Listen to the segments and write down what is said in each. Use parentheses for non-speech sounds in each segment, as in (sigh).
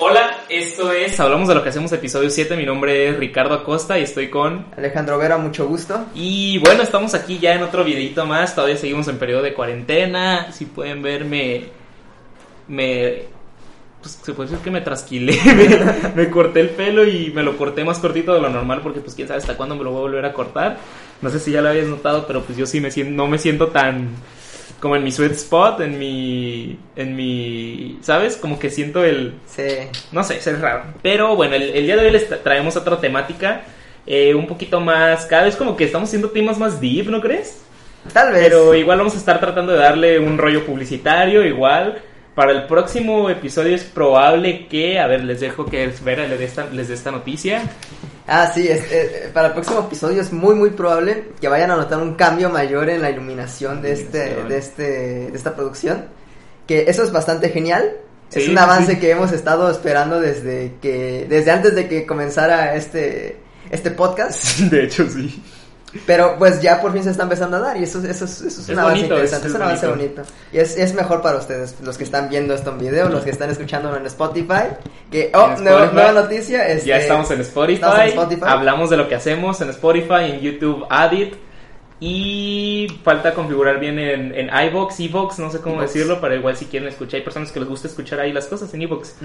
Hola, esto es Hablamos de lo que hacemos episodio 7. Mi nombre es Ricardo Acosta y estoy con Alejandro Vera, mucho gusto. Y bueno, estamos aquí ya en otro videito más. Todavía seguimos en periodo de cuarentena. Si pueden verme, me. Pues se puede decir que me trasquilé. (laughs) me, me corté el pelo y me lo corté más cortito de lo normal porque, pues, quién sabe hasta cuándo me lo voy a volver a cortar. No sé si ya lo habías notado, pero pues yo sí me siento, no me siento tan como en mi sweet spot, en mi, en mi, ¿sabes? Como que siento el, Sí. no sé, es raro. Pero bueno, el, el día de hoy les tra- traemos otra temática, eh, un poquito más, cada vez como que estamos haciendo temas más deep, ¿no crees? Tal vez. Pero igual vamos a estar tratando de darle un rollo publicitario, igual. Para el próximo episodio es probable que, a ver, les dejo que Vera les dé esta, les dé esta noticia. Ah, sí, es- eh, para el próximo episodio es muy, muy probable que vayan a notar un cambio mayor en la iluminación de, este, de, este, de esta producción. Que eso es bastante genial. es un avance sí. que hemos estado esperando desde que desde antes de que comenzara este, este podcast. (laughs) De hecho, sí. Pero pues ya por fin se está empezando a dar y eso, eso, es- eso es un Es avance bonito, interesante, es- es, es un avance bonito. Y es, es mejor para ustedes, los que están viendo esto en video, los que están escuchándolo en Spotify. Que, oh, nueva, noticia. Este, ya estamos en Spotify, estamos en Spotify. Hablamos de lo que hacemos en Spotify, en YouTube, Adit. Y falta configurar bien en, en iVox, Evox, no sé cómo decirlo, pero igual si quieren escuchar, hay personas que les gusta escuchar ahí las cosas en Evox.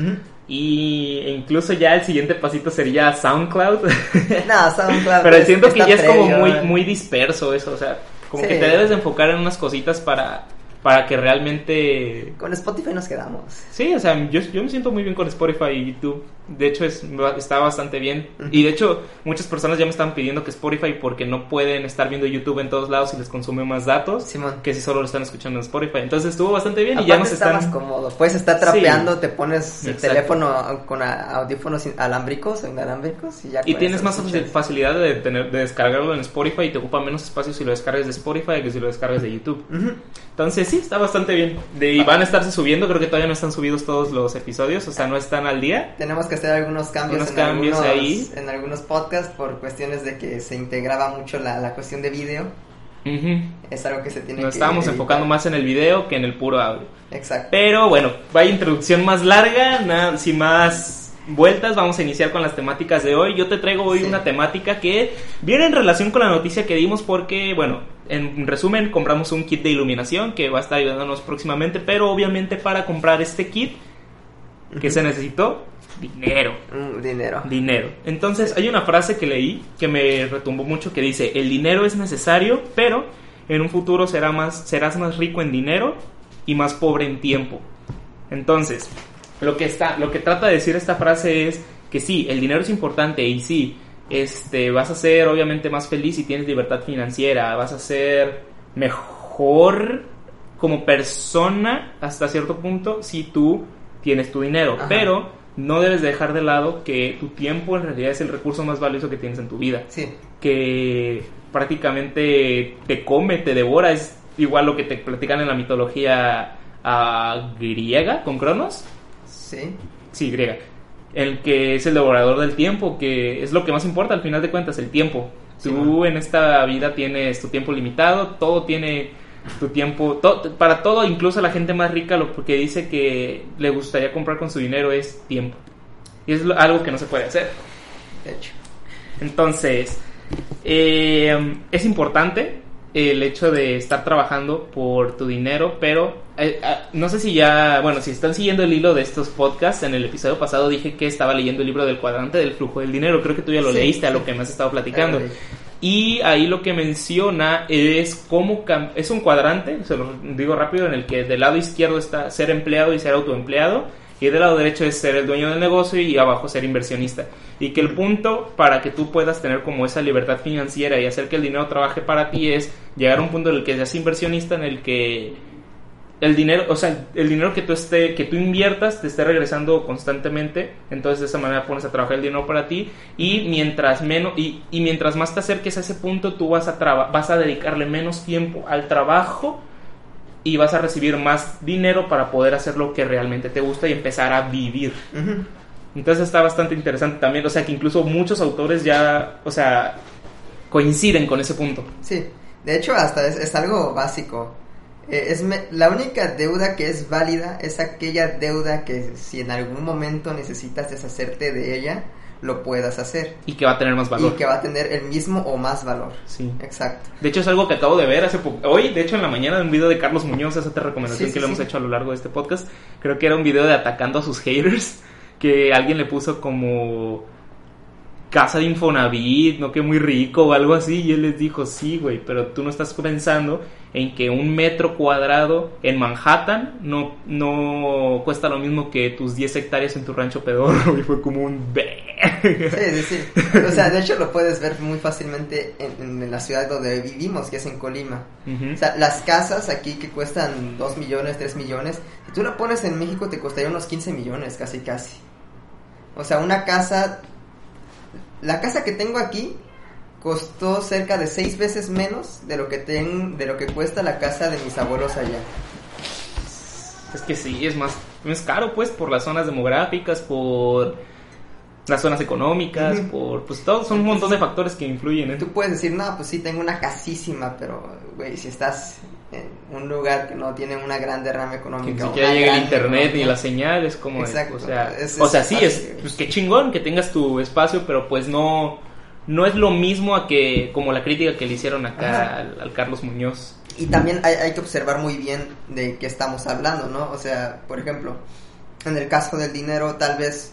Y e incluso ya el siguiente pasito sería SoundCloud. (laughs) No, SoundCloud pero siento que ya es como muy, eh. muy disperso eso, o sea, como Sí. que te debes de enfocar en unas cositas para, para que realmente... Con Spotify nos quedamos. Sí, o sea, yo, yo me siento muy bien con Spotify y YouTube. De hecho, es, está bastante bien. Y de hecho, muchas personas ya me están pidiendo que Spotify porque no pueden estar viendo YouTube en todos lados y les consume más datos Simón. que si solo lo están escuchando en Spotify. Entonces estuvo bastante bien y ya nos está están... más cómodo. Puedes estar trapeando, te pones el Exacto. teléfono con audífonos alámbricos o inalámbricos y ya Y tienes más escuchas. facilidad de, tener, de descargarlo en Spotify y te ocupa menos espacio si lo descargas de Spotify que si lo descargas de YouTube. Entonces sí, está bastante bien. De, y van a estarse subiendo, creo que todavía no están subidos todos los episodios, o sea, no están al día. Tenemos que hacer algunos cambios, Unos en, cambios algunos, ahí. en algunos podcasts por cuestiones de que se integraba mucho la, la cuestión de video. Ujú. Es algo que se tiene Nos que estábamos editar. enfocando más en el video que en el puro audio. Exacto. Pero bueno, vaya introducción más larga, nada, sin más vueltas, vamos a iniciar con las temáticas de hoy. Yo te traigo hoy Sí. una temática que viene en relación con la noticia que dimos porque, bueno, en resumen, compramos un kit de iluminación que va a estar ayudándonos próximamente, pero obviamente para comprar este kit, que se necesitó? Dinero. Mm, dinero. Dinero. Entonces, hay una frase que leí que me retumbó mucho que dice, el dinero es necesario, pero en un futuro será más, serás más rico en dinero y más pobre en tiempo. Entonces, lo que, está, lo que trata de decir esta frase es que sí, el dinero es importante y sí, este, vas a ser obviamente más feliz si tienes libertad financiera, vas a ser mejor como persona hasta cierto punto si tú tienes tu dinero, Ajá. pero no debes dejar de lado que tu tiempo en realidad es el recurso más valioso que tienes en tu vida Sí. que prácticamente te come, te devora, es igual lo que te platican en la mitología ah, griega con Cronos, Sí. sí, griega, el que es el devorador del tiempo, que es lo que más importa al final de cuentas, el tiempo. Sí, Tú man. en esta vida tienes tu tiempo limitado, todo tiene tu tiempo, to- para todo, incluso la gente más rica, lo que dice que le gustaría comprar con su dinero es tiempo. Y es lo- algo que no se puede hacer. De hecho. Entonces, eh, es importante el hecho de estar trabajando por tu dinero, pero eh, ah, no sé si ya, bueno, si están siguiendo el hilo de estos podcasts, en el episodio pasado dije que estaba leyendo el libro del cuadrante del flujo del dinero, creo que tú ya lo Sí, leíste a lo que me has estado platicando. Y ahí lo que menciona es cómo es un cuadrante, se lo digo rápido, en el que del lado izquierdo está ser empleado y ser autoempleado, y del lado derecho es ser el dueño del negocio y abajo ser inversionista. Y que el punto para que tú puedas tener como esa libertad financiera y hacer que el dinero trabaje para ti es llegar a un punto en el que seas inversionista, en el que el dinero, o sea, el dinero que tú esté, que tú inviertas te esté regresando constantemente, entonces de esa manera pones a trabajar el dinero para ti y mientras menos y, y mientras más te acerques a ese punto tú vas a traba- vas a dedicarle menos tiempo al trabajo y vas a recibir más dinero para poder hacer lo que realmente te gusta y empezar a vivir. Entonces está bastante interesante también, o sea, que incluso muchos autores ya, o sea, coinciden con ese punto. Sí. De hecho, hasta es, es algo básico. Eh, es me- la única deuda que es válida es aquella deuda que si en algún momento necesitas deshacerte de ella, lo puedas hacer. Y que va a tener más Y valor. que va a tener el mismo o más valor. Sí. Exacto. De hecho, es algo que acabo de ver hace poco. Hoy, de hecho, en la mañana, de un video de Carlos Muñoz, esa otra recomendación Sí, sí, que le sí. hemos hecho a lo largo de este podcast. Creo que era un video de atacando a sus haters. Que alguien le puso como casa de Infonavit, no que muy rico o algo así. Y él les dijo, sí, güey, pero tú no estás pensando en que un metro cuadrado en Manhattan no, no cuesta lo mismo que tus 10 hectáreas en tu rancho pedorro. (laughs) Y fue como un... Sí, sí, sí. O sea, de hecho lo puedes ver muy fácilmente en, en la ciudad donde vivimos, que es en Colima. O sea, las casas aquí que cuestan 2 millones, 3 millones, si tú la pones en México te costaría unos 15 millones, casi casi. O sea, una casa, la casa que tengo aquí costó cerca de 6 veces menos de lo que ten, de lo que cuesta la casa de mis abuelos allá. Es que sí, es más, es caro pues por las zonas demográficas, por las zonas económicas, por pues todos son un montón de factores que influyen en Tú puedes decir, no, pues sí, tengo una casísima, pero, güey, si estás en un lugar que no tiene una gran derrama que económica. ni siquiera llega el internet ni la señal, es como, Exacto, o sea, es- o sea, sí, es, pues qué chingón que tengas tu espacio, pero pues no, no es lo mismo a que, como la crítica que le hicieron acá al, al Carlos Muñoz. Y también hay, hay que observar muy bien de qué estamos hablando, ¿no? O sea, por ejemplo, en el caso del dinero, tal vez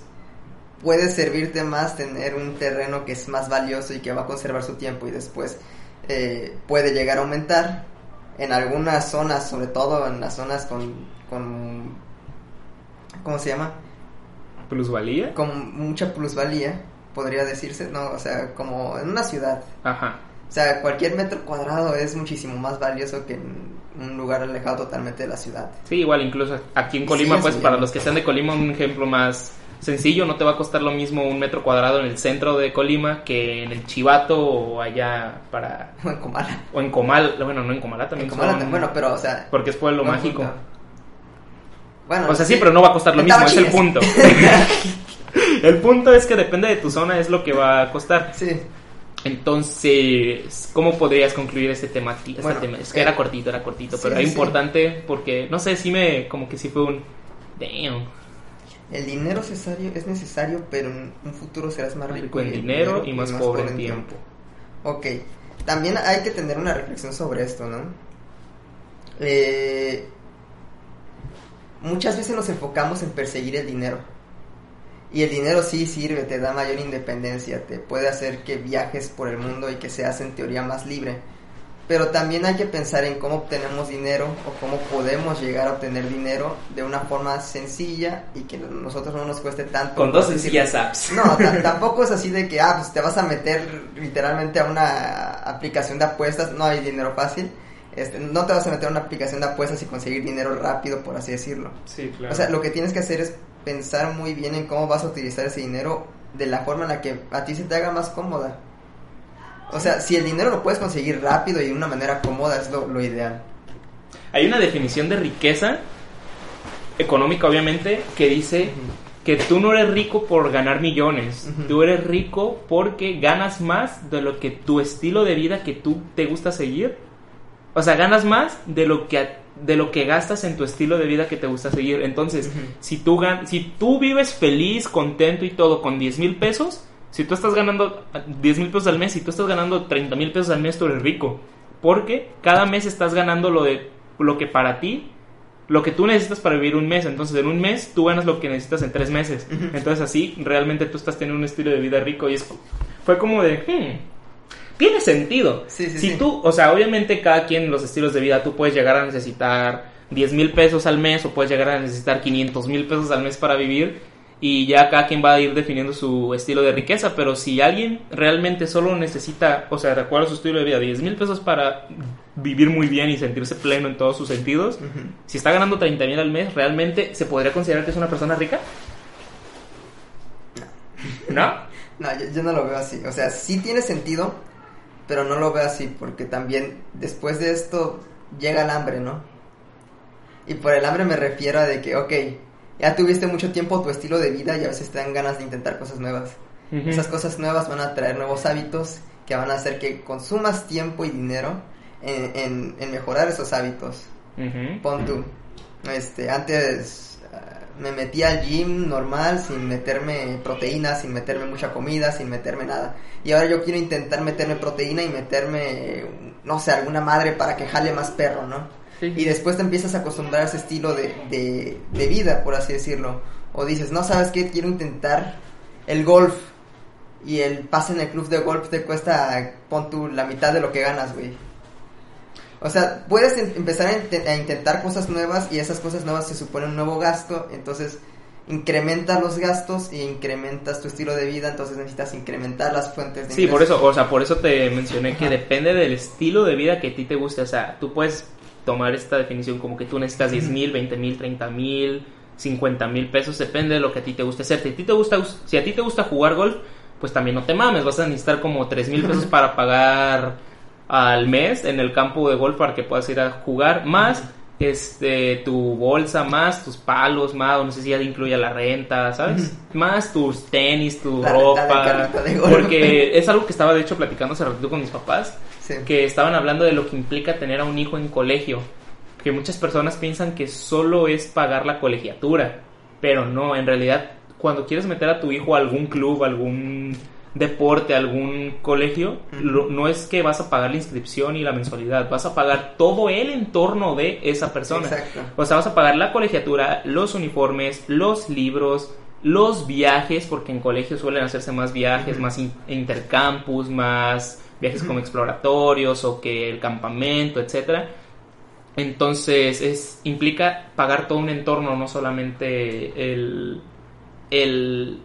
puede servirte más tener un terreno que es más valioso y que va a conservar su tiempo y después eh, puede llegar a aumentar. En algunas zonas, sobre todo en las zonas con, con ¿cómo se llama? Plusvalía. Con mucha plusvalía, podría decirse, ¿no? O sea, como en una ciudad. Ajá. O sea, cualquier metro cuadrado es muchísimo más valioso que en un lugar alejado totalmente de la ciudad. Sí, igual incluso aquí en Colima, pues para los que sean de Colima, un ejemplo más sencillo, no te va a costar lo mismo un metro cuadrado en el centro de Colima que en el Chivato o allá para... (laughs) En Comala. O en Comal, bueno, no en Comalá también En Comala, son- bueno, pero, o sea... Porque es pueblo buen mágico. Bueno, O sea, sí, pero no va a costar lo mismo, es el punto. (laughs) el punto es que depende de tu zona, es lo que va a costar. Sí. Entonces, ¿cómo podrías concluir este tema? Este Bueno, tema? Es que eh, era cortito, era cortito, sí, pero era sí. importante porque, no sé, sí me, como que sí fue un... Damn. El dinero necesario, es necesario, pero en un futuro serás más rico, Rico en dinero y más pobre en tiempo. Ok. También hay que tener una reflexión sobre esto, ¿no? Eh, muchas veces nos enfocamos en perseguir el dinero. Y el dinero sí sirve, te da mayor independencia, te puede hacer que viajes por el mundo y que seas en teoría más libre. Pero también hay que pensar en cómo obtenemos dinero o cómo podemos llegar a obtener dinero de una forma sencilla y que nosotros no nos cueste tanto. Con dos sencillas apps. no, ta- (laughs) tampoco es así de que, ah, pues te vas a meter literalmente a una aplicación de apuestas, no hay dinero fácil. Este, no te vas a meter a una aplicación de apuestas y conseguir dinero rápido, por así decirlo. Sí, claro. O sea, lo que tienes que hacer es pensar muy bien en cómo vas a utilizar ese dinero de la forma en la que a ti se te haga más cómoda. O sea, si el dinero lo puedes conseguir rápido y de una manera cómoda, es lo, lo ideal. Hay una definición de riqueza económica, obviamente, que dice que tú no eres rico por ganar millones, tú eres rico porque ganas más de lo que tu estilo de vida que tú te gusta seguir. O sea, ganas más de lo que a- de lo que gastas en tu estilo de vida que te gusta seguir. Entonces, si tú gan si tú vives feliz, contento y todo con 10 mil pesos, si tú estás ganando 10 mil pesos al mes, si tú estás ganando 30 mil pesos al mes, tú eres rico. Porque cada mes estás ganando lo de lo que para ti, lo que tú necesitas para vivir un mes. Entonces, en un mes tú ganas lo que necesitas en tres meses. Entonces, así realmente tú estás teniendo un estilo de vida rico. Y es, fue como de, hmm, tiene sentido. Sí, sí, si sí. tú, o sea, obviamente cada quien los estilos de vida, tú puedes llegar a necesitar 10 mil pesos al mes o puedes llegar a necesitar 500 mil pesos al mes para vivir y ya cada quien va a ir definiendo su estilo de riqueza, pero si alguien realmente solo necesita, o sea, de acuerdo a su estilo de vida, 10 mil pesos para vivir muy bien y sentirse pleno en todos sus sentidos, si está ganando 30 mil al mes, ¿realmente se podría considerar que es una persona rica? ¿No? (laughs) No, yo, yo no lo veo así. O sea, sí tiene sentido, pero no lo veo así, porque también después de esto llega el hambre, ¿no? Y por el hambre me refiero a de que, ok, ya tuviste mucho tiempo tu estilo de vida y a veces te dan ganas de intentar cosas nuevas. Esas cosas nuevas van a traer nuevos hábitos que van a hacer que consumas tiempo y dinero en, en- en mejorar esos hábitos. Ujú. Pon tú. Este, antes ah, me metía al gym normal, sin meterme proteínas, sin meterme mucha comida, sin meterme nada. Y ahora yo quiero intentar meterme proteína y meterme, no sé, alguna madre para que jale más perro, ¿no? Sí. Y después te empiezas a acostumbrar a ese estilo de, de, de vida, por así decirlo. O dices, no, ¿sabes qué? Quiero intentar el golf. Y el pase en el club de golf te cuesta, pon tú, la mitad de lo que ganas, güey. O sea, puedes em- empezar a, a intentar cosas nuevas y esas cosas nuevas se suponen un nuevo gasto, entonces incrementas los gastos y incrementas tu estilo de vida, entonces necesitas incrementar las fuentes de Sí, por ingresos. eso, o sea, por eso te mencioné que depende del estilo de vida que a ti te guste. O sea, tú puedes tomar esta definición como que tú necesitas 10 mil, 20 mil, 30 mil, 50 mil pesos, depende de lo que a ti te guste hacer. Si a ti te gusta, si a ti te gusta jugar golf, pues también no te mames, vas a necesitar como 3 mil pesos para pagar al mes en el campo de golf para que puedas ir a jugar, más este tu bolsa, más tus palos, más, o no sé si ya incluye la renta, ¿sabes? Más tus tenis, tu La renta de ropa, carrito de golf. porque es algo que estaba de hecho platicando hace ratito con mis papás, Sí. que estaban hablando de lo que implica tener a un hijo en colegio, que muchas personas piensan que solo es pagar la colegiatura, pero no, en realidad cuando quieres meter a tu hijo a algún club, algún deporte, algún colegio, lo- no es que vas a pagar la inscripción y la mensualidad, vas a pagar todo el entorno de esa persona. Exacto. O sea, vas a pagar la colegiatura, los uniformes, los libros, los viajes, porque en colegios suelen hacerse más viajes, más in- intercampus, más viajes como exploratorios o que el campamento, etcétera. Entonces, es implica pagar todo un entorno, no solamente el, el,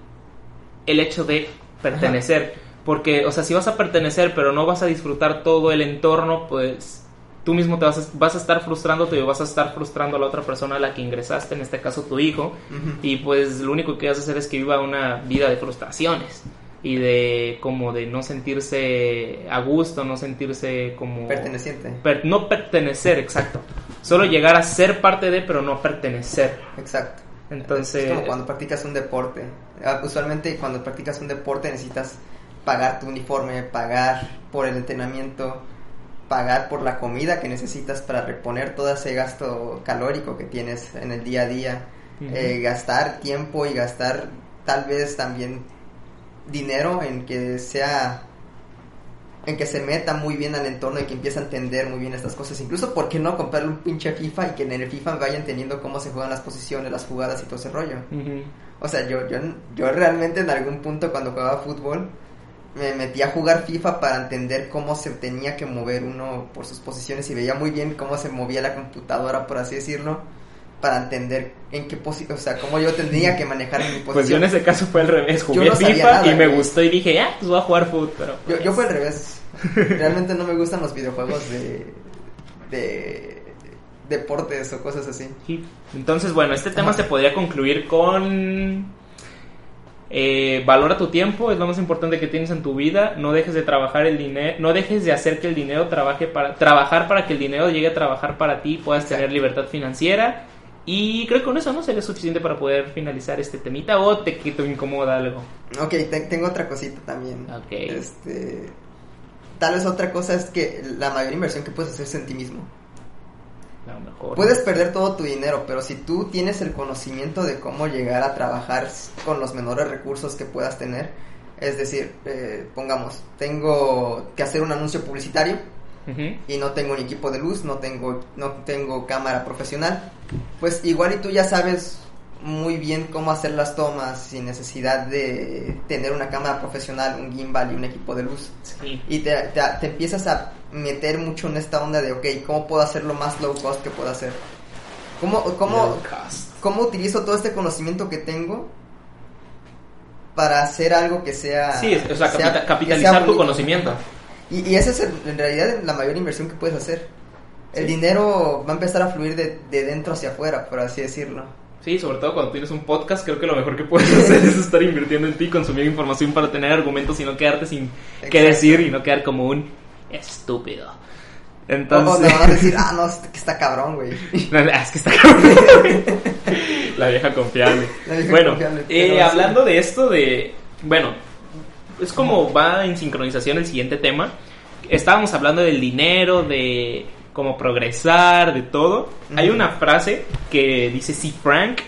el hecho de pertenecer. Porque, o sea, si vas a pertenecer, pero no vas a disfrutar todo el entorno, pues tú mismo te vas a, vas a estar frustrándote y vas a estar frustrando a la otra persona a la que ingresaste, en este caso tu hijo. Y pues lo único que vas a hacer es que viva una vida de frustraciones y de como de no sentirse a gusto, no sentirse como Perteneciente. per- no pertenecer, exacto. Solo llegar a ser parte de, pero no pertenecer. Exacto. Entonces, Es como cuando practicas un deporte. Ah, Usualmente cuando practicas un deporte necesitas pagar tu uniforme, pagar por el entrenamiento, pagar por la comida que necesitas para reponer todo ese gasto calórico que tienes en el día a día. Eh, gastar tiempo y gastar tal vez también dinero en que sea en que se meta muy bien al entorno y que empiece a entender muy bien estas cosas. Incluso, ¿por qué no comprarle un pinche FIFA y que en el FIFA vayan entendiendo cómo se juegan las posiciones, las jugadas y todo ese rollo? Ujú. O sea, yo, yo, yo realmente en algún punto cuando jugaba fútbol me metí a jugar FIFA para entender cómo se tenía que mover uno por sus posiciones y veía muy bien cómo se movía la computadora, por así decirlo, para entender en qué posición, o sea, cómo yo tendría que manejar mi posición. Pues yo en ese caso fue al revés, Yo jugué no FIFA nada, y me gustó y dije, ah, pues voy a jugar fútbol, pero Yo, yo fue al revés. (laughs) Realmente no me gustan los videojuegos de, de deportes o cosas así. Sí. Entonces, bueno, este tema Ajá. se podría concluir con... eh, valora tu tiempo, es lo más importante que tienes en tu vida. No dejes de trabajar el dinero, no dejes de hacer que el dinero trabaje para trabajar para que el dinero llegue a trabajar para ti, y puedas Exacto. tener libertad financiera. Y creo que con eso no sería suficiente para poder finalizar este temita o te, que te incomoda algo. Ok, te- tengo otra cosita también. Ok. Este, tal vez otra cosa es que la mayor inversión que puedes hacer es en ti mismo. A lo mejor. Puedes perder todo tu dinero, pero si tú tienes el conocimiento de cómo llegar a trabajar con los menores recursos que puedas tener, es decir, eh, pongamos, tengo que hacer un anuncio publicitario Ujú. y no tengo ni equipo de luz, no tengo, no tengo cámara profesional, pues igual y tú ya sabes muy bien cómo hacer las tomas sin necesidad de tener una cámara profesional, un gimbal y un equipo de luz. Sí. Y te, te, te empiezas a meter mucho en esta onda de, ok, ¿cómo puedo hacer lo más low cost que puedo hacer? ¿Cómo, cómo, cómo utilizo todo este conocimiento que tengo para hacer algo que sea... Sí, es- o sea, sea- capitalizar sea tu conocimiento. Y, y esa es el- en realidad la mayor inversión que puedes hacer. El Sí. dinero va a empezar a fluir de, de dentro hacia afuera, por así decirlo. Sí, sobre todo cuando tienes un podcast, creo que lo mejor que puedes (laughs) hacer es estar invirtiendo en ti, consumir información para tener argumentos y no quedarte sin qué Exacto. decir y no quedar como un estúpido. Entonces, me van a (laughs) decir, ah, no, es que está cabrón, güey. (laughs) No, no, es que está cabrón. La vieja confiable. La vieja bueno, confiable, eh, sí. hablando de esto de... Bueno, es como va en sincronización el siguiente tema. Estábamos hablando del dinero, de como progresar, de todo. Hay una frase que dice si Frank,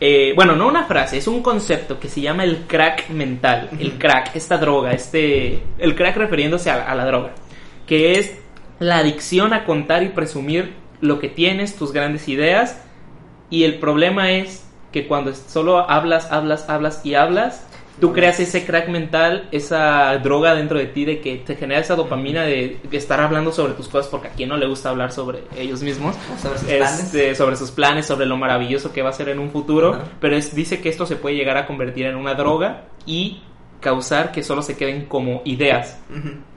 eh, bueno, no una frase, es un concepto que se llama el crack mental, el crack, esta droga, este, el crack refiriéndose a, a la droga, que es la adicción a contar y presumir lo que tienes, tus grandes ideas, y el problema es que cuando solo hablas, hablas, hablas y hablas, tú creas ese crack mental, esa droga dentro de ti de que te genera esa dopamina de, estar hablando sobre tus cosas, porque a quien no le gusta hablar sobre ellos mismos, sobre sus, este, planes. sobre sus planes, sobre lo maravilloso que va a ser en un futuro, pero es, dice que esto se puede llegar a convertir en una droga y causar que solo se queden como ideas,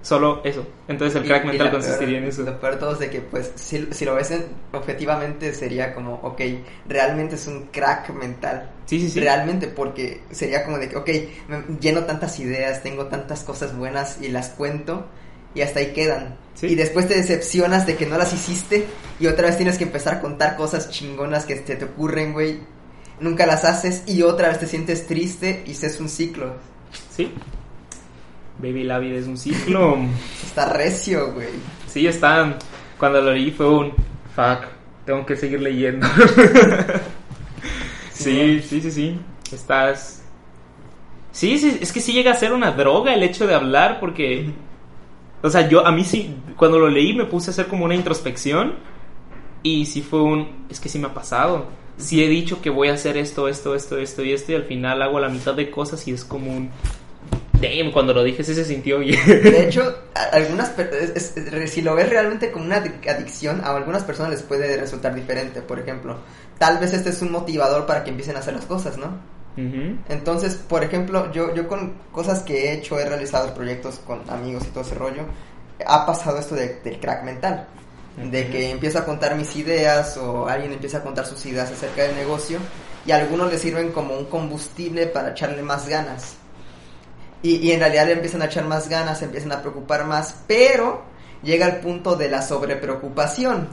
solo eso. Entonces el Y- crack mental consistiría peor- en eso. Lo peor de todo es de que, pues, si, si lo ves en- objetivamente, sería como, ok, realmente es un crack mental. Sí, sí, sí. Realmente, porque sería como de que, ok, me lleno tantas ideas, tengo tantas cosas buenas y las cuento y hasta ahí quedan. Sí. Y después te decepcionas de que no las hiciste y otra vez tienes que empezar a contar cosas chingonas que te, te ocurren, güey. Nunca las haces y otra vez te sientes triste y es un ciclo. Sí. Baby la vida es un ciclo. Está recio, güey. Sí, está. Cuando lo leí fue un. Fuck, tengo que seguir leyendo. (laughs) sí, sí, sí, sí. Estás. Sí, sí, es que sí llega a ser una droga el hecho de hablar porque. O sea, yo a mí sí, cuando lo leí me puse a hacer como una introspección y sí fue un. Es que sí me ha pasado. Sí he dicho que voy a hacer esto, esto, esto, esto y esto y al final hago la mitad de cosas y es como un. Damn, cuando lo dije sí se sintió bien. De (laughs) hecho, algunas es- es- si lo ves realmente como una adic- adicción, a algunas personas les puede resultar diferente. Por ejemplo, tal vez este es un motivador para que empiecen a hacer las cosas, ¿no? Entonces, por ejemplo, yo, yo con cosas que he hecho, he realizado proyectos con amigos y todo ese rollo, ha pasado esto de- del crack mental. De que empiezo a contar mis ideas o alguien empieza a contar sus ideas acerca del negocio y a algunos les sirven como un combustible para echarle más ganas. Y, y en realidad le empiezan a echar más ganas, se empiezan a preocupar más, pero llega el punto de la sobrepreocupación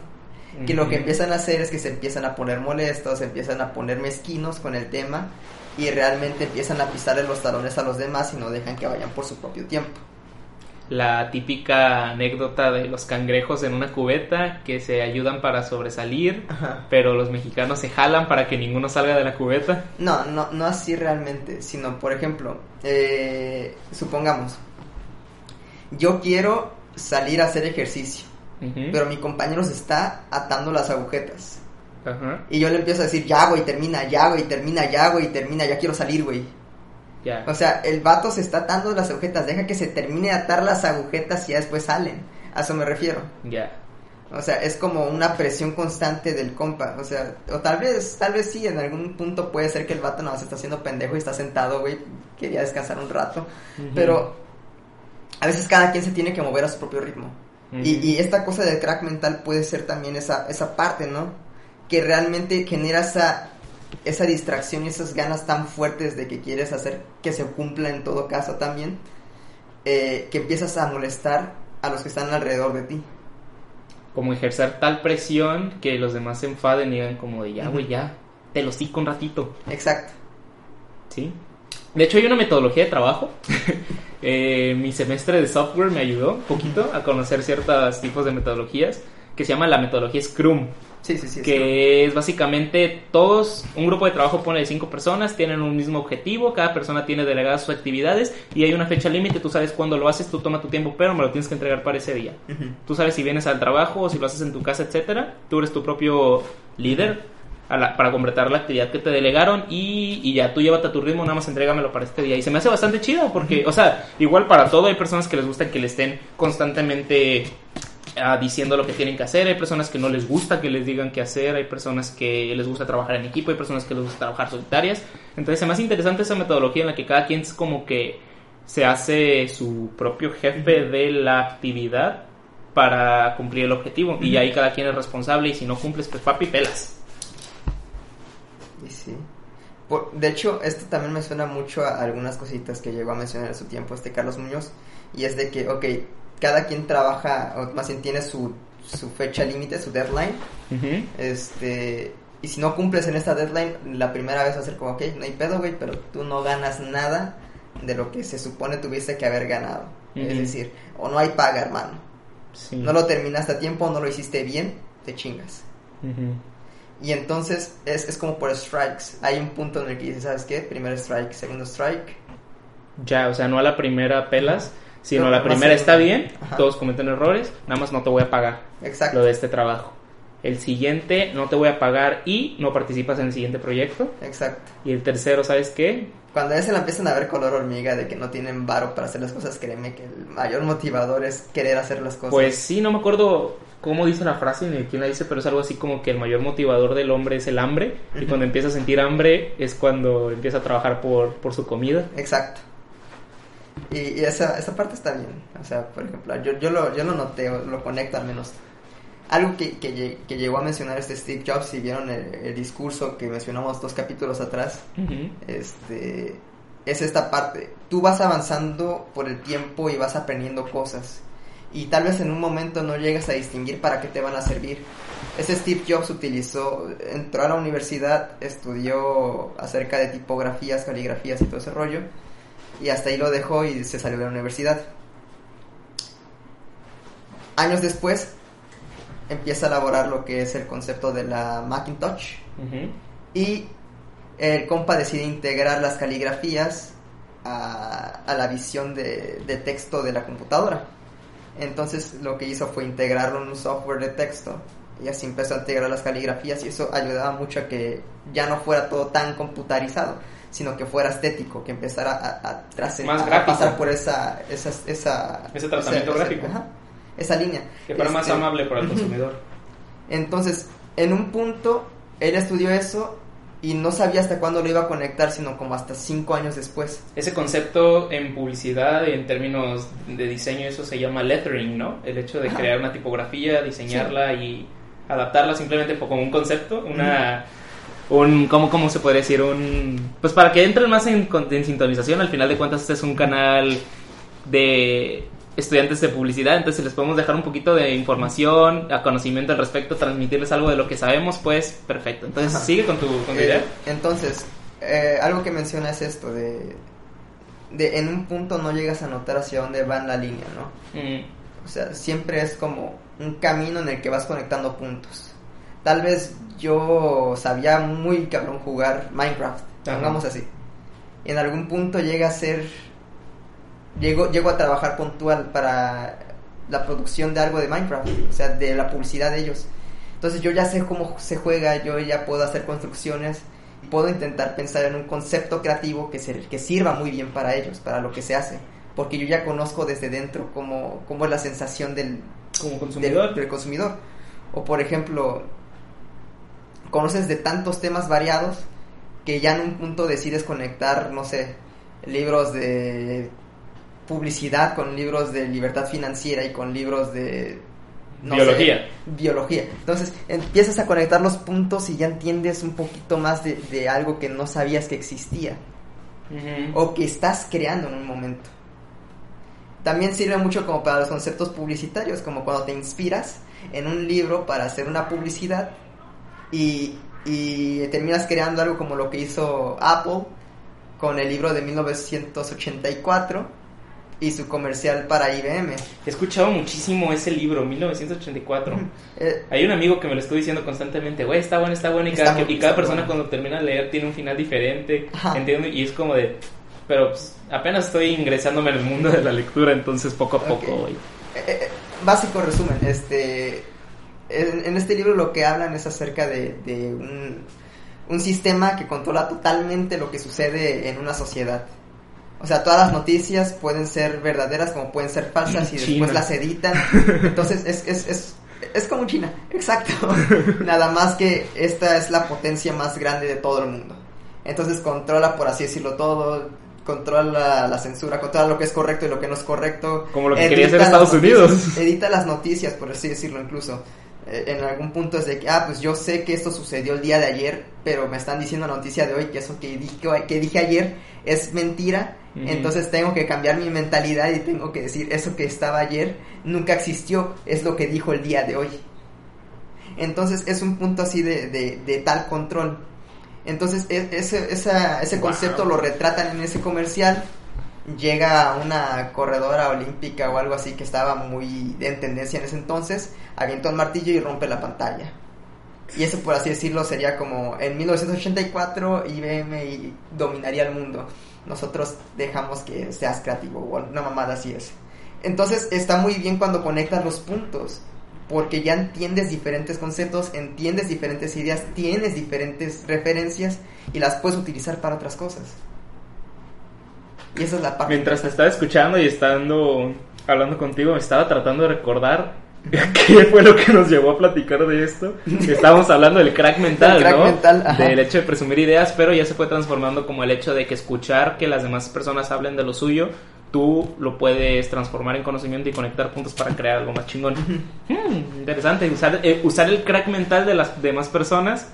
que lo que empiezan a hacer es que se empiezan a poner molestos, se empiezan a poner mezquinos con el tema y realmente empiezan a pisarle los talones a los demás y no dejan que vayan por su propio tiempo. La típica anécdota de los cangrejos en una cubeta que se ayudan para sobresalir, Ajá. pero los mexicanos se jalan para que ninguno salga de la cubeta. No, no, no así realmente, sino por ejemplo, eh, supongamos, yo quiero salir a hacer ejercicio, pero mi compañero se está atando las agujetas. Ajá, Y yo le empiezo a decir, ya, güey, termina, ya, güey, termina, ya, güey, termina, ya quiero salir, güey. O sea, el vato se está atando las agujetas, deja que se termine de atar las agujetas y ya después salen. A eso me refiero. ya. O sea, es como una presión constante del compa. O sea, o tal vez, tal vez sí, en algún punto puede ser que el vato nada más está haciendo pendejo y está sentado, güey. Quería descansar un rato. Pero a veces cada quien se tiene que mover a su propio ritmo. Y, y esta cosa del crack mental puede ser también esa, esa parte, ¿no? Que realmente genera esa, esa distracción y esas ganas tan fuertes de que quieres hacer que se cumpla en todo caso también, eh, que empiezas a molestar a los que están alrededor de ti. Como ejercer tal presión que los demás se enfaden y digan como de ya, güey, ya, te lo cico un ratito. Exacto. ¿Sí? De hecho, hay una metodología de trabajo. (laughs) Eh, mi semestre de software me ayudó un poquito a conocer ciertos tipos de metodologías que se llama la metodología Scrum. Sí, sí, sí. que es básicamente todos, un grupo de trabajo pone de cinco personas, tienen un mismo objetivo, cada persona tiene delegadas sus actividades y hay una fecha límite, tú sabes cuándo lo haces, tú toma tu tiempo, pero me lo tienes que entregar para ese día. Tú sabes si vienes al trabajo o si lo haces en tu casa, etcétera. Tú eres tu propio líder a la- para completar la actividad que te delegaron y, y ya tú llévate a tu ritmo, nada más entrégamelo para este día. Y se me hace bastante chido porque, o sea, igual para todo hay personas que les gusta que le estén constantemente ah, diciendo lo que tienen que hacer, hay personas que no les gusta que les digan qué hacer, hay personas que les gusta trabajar en equipo, hay personas que les gusta trabajar solitarias. Entonces me hace interesante esa metodología en la que cada quien es como que se hace su propio jefe de la actividad para cumplir el objetivo y ahí cada quien es responsable y si no cumples pues papi pelas. Y sí. Por- de hecho, esto también me suena mucho a algunas cositas que llegó a mencionar en su tiempo este Carlos Muñoz. Y es de que, ok, cada quien trabaja, o más bien tiene su, su fecha límite, su deadline. Este, y si no cumples en esta deadline, la primera vez va a ser como, ok, no hay pedo, güey, pero tú no ganas nada de lo que se supone tuviste que haber ganado. Es decir, o no hay paga, hermano. Sí. No lo terminaste a tiempo, no lo hiciste bien, te chingas. Y entonces es, es como por strikes. Hay un punto en el que dices, ¿sabes qué? Primer strike, segundo strike. Ya, o sea, no a la primera pelas, sino No, la primera está bien, Ajá. todos cometen errores, nada más no te voy a pagar Exacto. lo de este trabajo. El siguiente no te voy a pagar y no participas en el siguiente proyecto. Exacto. Y el tercero, ¿sabes qué? Cuando ya se la empiezan a ver color hormiga de que no tienen varo para hacer las cosas, créeme que el mayor motivador es querer hacer las cosas. Pues sí, no me acuerdo cómo dice la frase ni quién la dice, pero es algo así como que el mayor motivador del hombre es el hambre. Y cuando empieza a sentir hambre es cuando empieza a trabajar por, por su comida. Exacto. Y, y esa, esa parte está bien. O sea, por ejemplo, yo, yo, lo, yo lo noté, lo conecto al menos. Algo que, que, lle- que llegó a mencionar este Steve Jobs, si vieron el, el discurso que mencionamos dos capítulos atrás, este, es esta parte. Tú vas avanzando por el tiempo y vas aprendiendo cosas. Y tal vez en un momento no llegas a distinguir para qué te van a servir. Ese Steve Jobs utilizó, entró a la universidad, estudió acerca de tipografías, caligrafías y todo ese rollo. Y hasta ahí lo dejó y se salió de la universidad. Años después empieza a elaborar lo que es el concepto de la Macintosh. Y el compa decide integrar las caligrafías a, a la visión de, de texto de la computadora. Entonces lo que hizo fue integrarlo en un software de texto. Y así empezó a integrar las caligrafías y eso ayudaba mucho a que ya no fuera todo tan computarizado, sino que fuera estético, que empezara a, a, Más pasar por esa... esa, esa Ese tratamiento esa- gráfico. ajá, esa línea. Que fuera más Este, amable para el consumidor. entonces, en un punto, él estudió eso y no sabía hasta cuándo lo iba a conectar, sino como hasta cinco años después. Ese concepto en publicidad, en términos de diseño, eso se llama lettering, ¿no? El hecho de Ajá. crear una tipografía, diseñarla y adaptarla simplemente como un concepto, una... Un, ¿cómo, ¿Cómo se podría decir? Un, pues para que entren más en, en sintonización, al final de cuentas este es un canal de estudiantes de publicidad, entonces si les podemos dejar un poquito de información, a conocimiento al respecto, transmitirles algo de lo que sabemos, pues perfecto. Entonces Ajá. sigue con tu, con tu Eh, idea. entonces, eh, algo que menciona es esto de, de en un punto no llegas a notar hacia dónde va la línea, ¿no? Mm, O sea, siempre es como un camino en el que vas conectando puntos. Tal vez yo sabía muy cabrón jugar Minecraft, Ajá. pongamos así. En algún punto llega a ser. Llego, llego a trabajar puntual para la producción de algo de Minecraft, o sea, de la publicidad de ellos. Entonces yo ya sé cómo se juega, yo ya puedo hacer construcciones, y puedo intentar pensar en un concepto creativo que, se, que sirva muy bien para ellos, para lo que se hace. Porque yo ya conozco desde dentro cómo, cómo es la sensación del, como del, consumidor. del consumidor. O por ejemplo, conoces de tantos temas variados que ya en un punto decides conectar, no sé, libros de publicidad con libros de libertad financiera y con libros de no Biología. sé, biología. Entonces empiezas a conectar los puntos y ya entiendes un poquito más de, de algo que no sabías que existía o que estás creando en un momento. También sirve mucho como para los conceptos publicitarios, como cuando te inspiras en un libro para hacer una publicidad y, y terminas creando algo como lo que hizo Apple con el libro de 1984 y su comercial para IBM. He escuchado muchísimo ese libro, 1984. Eh, Hay un amigo que me lo estoy diciendo constantemente, güey, está bueno, está bueno, y cada, y cada persona bueno. cuando termina de leer tiene un final diferente. ¿entiendes? Y es como de, pero pues, apenas estoy ingresándome en el mundo de la lectura, entonces poco a poco, Ok. güey. Eh, eh, básico resumen, este, en, este libro lo que hablan es acerca de, de un, un sistema que controla totalmente lo que sucede en una sociedad. O sea, todas las noticias pueden ser verdaderas como pueden ser falsas y China. después las editan. (laughs) Entonces es, es, es, es como China, exacto. (laughs) Nada más que esta es la potencia más grande de todo el mundo. Entonces controla, por así decirlo, todo. Controla la censura, controla lo que es correcto y lo que no es correcto. Como lo que Edita quería hacer Estados noticias, Unidos. Edita las noticias, por así decirlo incluso. Eh, en algún punto es de que, ah, pues yo sé que esto sucedió el día de ayer, pero me están diciendo la noticia de hoy que eso que dije, que dije ayer es mentira. Entonces tengo que cambiar mi mentalidad y tengo que decir, eso que estaba ayer nunca existió, es lo que dijo el día de hoy. Entonces es un punto así de, de, de tal control. Entonces e- ese, esa- ese Wow. concepto lo retratan en ese comercial llega una corredora olímpica o algo así que estaba muy en tendencia en ese entonces, avienta un martillo y rompe la pantalla. Y eso, por así decirlo, sería como en 1984 IBM dominaría el mundo. Nosotros dejamos que seas creativo o una mamada así es. Entonces está muy bien cuando conectas los puntos, porque ya entiendes diferentes conceptos, entiendes diferentes ideas, tienes diferentes referencias y las puedes utilizar para otras cosas. Y esa es la parte. Mientras te estaba escuchando y estando hablando contigo, me estaba tratando de recordar (laughs) qué fue lo que nos llevó a platicar de esto. Estábamos hablando del crack mental, crack ¿no? mental, del hecho de presumir ideas, pero ya se fue transformando como el hecho de que escuchar que las demás personas hablen de lo suyo, tú lo puedes transformar en conocimiento y conectar puntos para crear algo más chingón. Hmm, interesante, usar, eh, usar el crack mental de las demás personas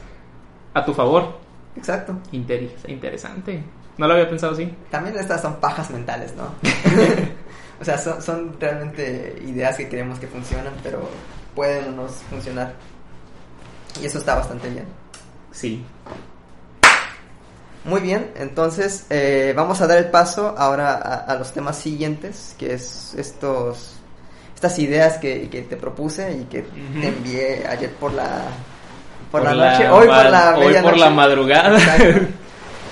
a tu favor. Exacto. Inter- interesante. No lo había pensado así. También estas son pajas mentales, ¿no? (laughs) o sea, son, son realmente ideas que creemos que funcionan, pero pueden o no funcionar. Y eso está bastante bien. Sí. Muy bien, entonces eh, vamos a dar el paso ahora a, a, los temas siguientes, que es estos estas ideas que, que te propuse y que uh -huh. te envié ayer por la por, por la noche, hoy por la hoy por la madrugada. Exacto. (laughs)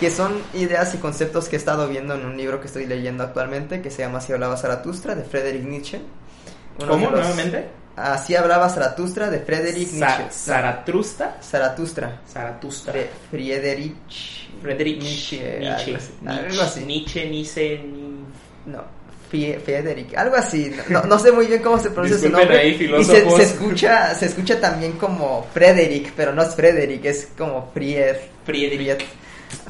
que son ideas y conceptos que he estado viendo en un libro que estoy leyendo actualmente, que se llama Así hablaba Zaratustra, de Friedrich Nietzsche. ¿Cómo? Los... ¿Nuevamente? Así hablaba Zaratustra, de Friedrich Sa Nietzsche. ¿Zaratrusta? Zaratustra. Zaratustra. De Friedrich... Friedrich Nietzsche. Nietzsche. Algo así. Nietzsche. Nietzsche, Nietzsche, ni... No. Friedrich, algo así, no, no, sé muy bien cómo se pronuncia su nombre. Ahí, y se, se, escucha, se escucha también como Frederick, pero no es Frederick, es como Fried. Friedrich.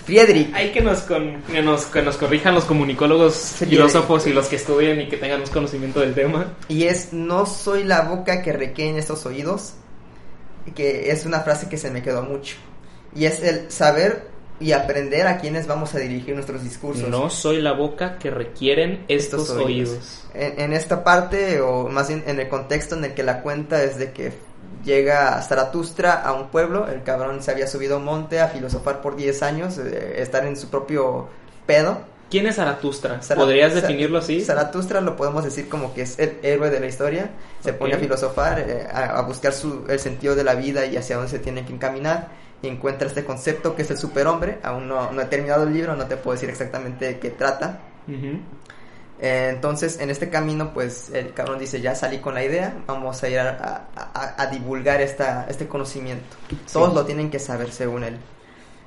Friedrich. Hay que nos, con, que nos, que nos corrijan los comunicólogos, Friedrich. filósofos y los que estudian y que tengan más conocimiento del tema. Y es, no soy la boca que requiere en estos oídos, que es una frase que se me quedó mucho. Y es el saber y aprender a quienes vamos a dirigir nuestros discursos. No soy la boca que requieren estos, estos oídos. oídos. En, en, esta parte, o más bien en el contexto en el que la cuenta es de que llega Zaratustra a un pueblo, el cabrón se había subido a un monte a filosofar por 10 años, eh, estar en su propio pedo. ¿Quién es Zaratustra? Zara ¿Podrías definirlo así? Zaratustra lo podemos decir como que es el héroe de la historia, se okay. pone a filosofar, eh, a, a, buscar su, el sentido de la vida y hacia dónde se tiene que encaminar y encuentra este concepto que es el superhombre. Aún no, no, he terminado el libro, no te puedo decir exactamente de qué trata. Uh -huh. Entonces, en este camino, pues el cabrón dice: Ya salí con la idea, vamos a ir a, a, a divulgar esta, este conocimiento. Todos sí. lo tienen que saber, según él.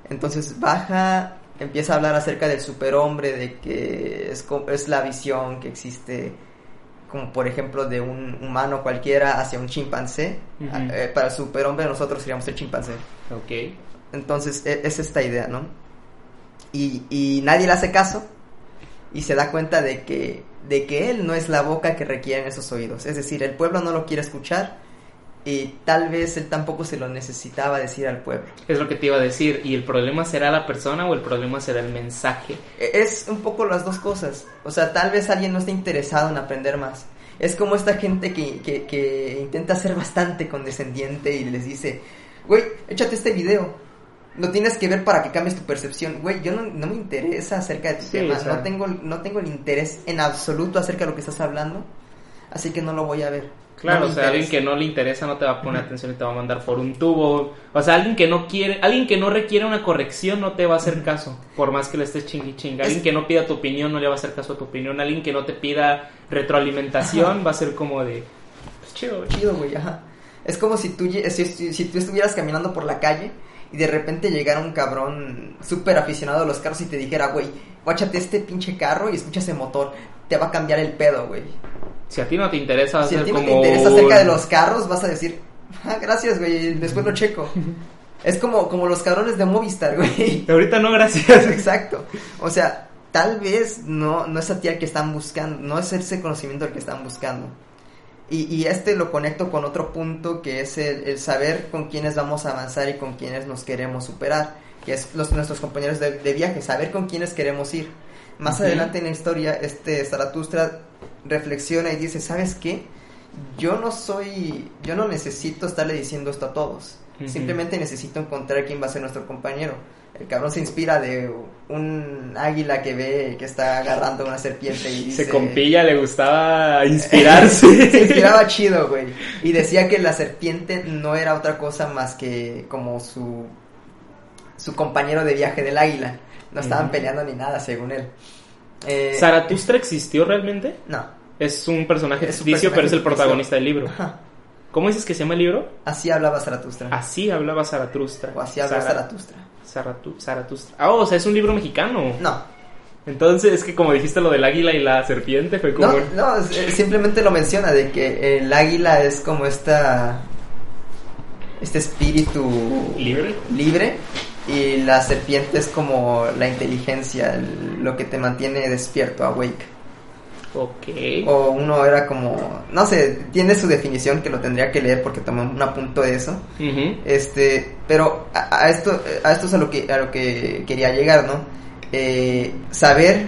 Entonces baja, empieza a hablar acerca del superhombre, de que es, es la visión que existe como por ejemplo de un humano cualquiera hacia un chimpancé. Uh -huh. eh, para el superhombre nosotros seríamos el chimpancé. Ok. Entonces e es esta idea, ¿no? Y, y, nadie le hace caso y se da cuenta de que, de que él no es la boca que requieren esos oídos. Es decir, el pueblo no lo quiere escuchar y tal vez él tampoco se lo necesitaba decir al pueblo. Es lo que te iba a decir. ¿Y el problema será la persona o el problema será el mensaje? Es un poco las dos cosas. O sea, tal vez alguien no esté interesado en aprender más. Es como esta gente que, que, que intenta ser bastante condescendiente y les dice, güey, échate este video. Lo tienes que ver para que cambies tu percepción. Güey, yo no, no me interesa acerca de tu Sí, tema. o sea. No, tengo, no tengo el interés en absoluto acerca de lo que estás hablando. Así que no lo voy a ver. Claro, No o sea, alguien que no le interesa no te va a poner atención y te va a mandar por un tubo. O sea, alguien que no quiere, alguien que no requiere una corrección no te va a hacer caso, por más que le estés chingui chinga. Alguien Es- que no pida tu opinión no le va a hacer caso a tu opinión. Alguien que no te pida retroalimentación va a ser como de, pues chido, chido. chido, güey, ajá. Es como si tú, si- si tú estuvieras caminando por la calle y de repente llegara un cabrón súper aficionado a los carros y te dijera, güey, guáchate este pinche carro y escucha ese motor. Te va a cambiar el pedo, güey. Si a ti no te interesa, Si a ti no como te interesa acerca de los carros, vas a decir, ah, gracias, güey, después lo checo. Es como, como los cabrones de Movistar, güey. (laughs) Ahorita no, gracias. Exacto. O sea, tal vez no, no es a ti el que están buscando, no es ese conocimiento el que están buscando. Y, y este lo conecto con otro punto que es el, el saber con quiénes vamos a avanzar y con quiénes nos queremos superar, que es los, nuestros compañeros de, de viaje, saber con quiénes queremos ir. Más adelante en la historia, este Zaratustra reflexiona y dice, ¿sabes qué? Yo no soy, yo no necesito estarle diciendo esto a todos. Simplemente necesito encontrar quién va a ser nuestro compañero. El cabrón se inspira de un águila que ve que está agarrando una serpiente y dice... Se compilla, le gustaba (laughs) inspirarse. se inspiraba chido, güey. Y decía que la serpiente no era otra cosa más que como su su compañero de viaje del águila. No estaban peleando ni nada, según él. Eh, ¿Zaratustra existió realmente? No. Es un personaje ficticio, pero es el protagonista del libro. ¿Cómo dices que se llama el libro? Así hablaba Zaratustra. Así hablaba Zaratustra. O así hablaba Zaratustra. Zaratustra. Ah, o sea, es un libro mexicano. No. Entonces, es que como dijiste lo del águila y la serpiente, fue como... No, no, simplemente lo menciona, de que el águila es como esta... Este espíritu... Libre. Libre y la serpiente es como la inteligencia, lo que te mantiene despierto, awake. Ok. O uno era como, no sé, tiene su definición que lo tendría que leer porque tomé un apunto de eso. Este, pero a, esto, a esto es a lo que, a lo que quería llegar, ¿no? Eh, saber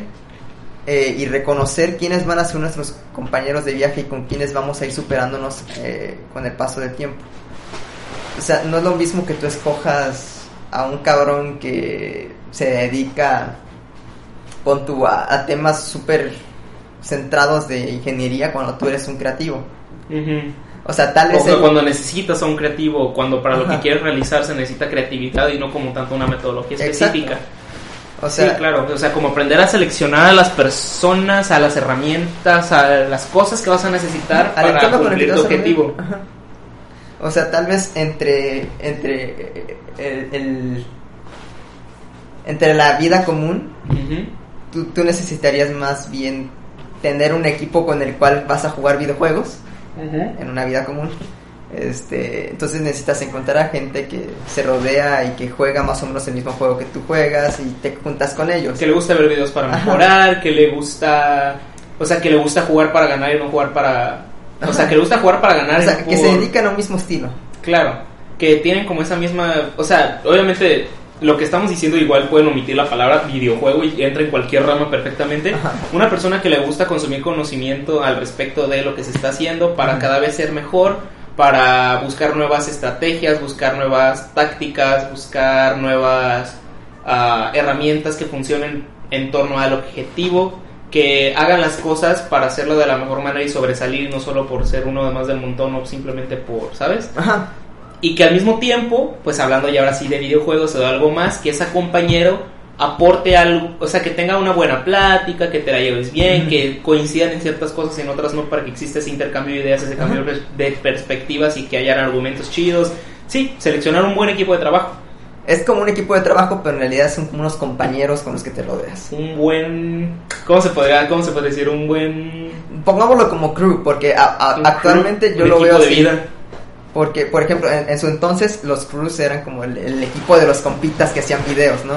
eh, y reconocer quiénes van a ser nuestros compañeros de viaje y con quiénes vamos a ir superándonos eh, con el paso del tiempo. O sea, no es lo mismo que tú escojas a un cabrón que se dedica con tu, a, temas súper centrados de ingeniería cuando tú eres un creativo. O sea, tal vez... cuando necesitas a un creativo, cuando para lo que quieres realizar se necesita creatividad y no como tanto una metodología específica. O sea, sí, claro, o sea, como aprender a seleccionar a las personas, a las herramientas, a las cosas que vas a necesitar para cumplir tu objetivo. O sea, tal vez entre, entre el, entre la vida común, tú, necesitarías más bien tener un equipo con el cual vas a jugar videojuegos en una vida común. Este, entonces necesitas encontrar a gente que se rodea y que juega más o menos el mismo juego que tú juegas y te juntas con ellos. Que le gusta ver videos para mejorar, que le gusta, o sea, que le gusta jugar para ganar y no jugar para, o sea, que le gusta jugar para ganar. O sea, que se dedican a un mismo estilo. Claro que tienen como esa misma, o sea, obviamente lo que estamos diciendo igual pueden omitir la palabra videojuego y entra en cualquier rama perfectamente. Una persona que le gusta consumir conocimiento al respecto de lo que se está haciendo para cada vez ser mejor, para buscar nuevas estrategias, buscar nuevas tácticas, buscar nuevas ah, herramientas que funcionen en torno al objetivo, que hagan las cosas para hacerlo de la mejor manera y sobresalir, no solo por ser uno de más del montón o simplemente por, ¿sabes? Ajá y que al mismo tiempo, pues hablando ya ahora sí de videojuegos o de algo más, que ese compañero aporte algo, o sea, que tenga una buena plática, que te la lleves bien, que coincidan en ciertas cosas y en otras no, para que exista ese intercambio de ideas, ese cambio de perspectivas y que hayan argumentos chidos. Sí, seleccionar un buen equipo de trabajo. Es como un equipo de trabajo, pero en realidad son como unos compañeros con los que te rodeas. Un buen... ¿Cómo se podría, cómo se puede decir? Un buen... Pongámoslo como crew, porque actualmente yo lo veo así. vida porque, por ejemplo, en, su entonces los crews eran como el, equipo de los compitas que hacían videos, ¿no?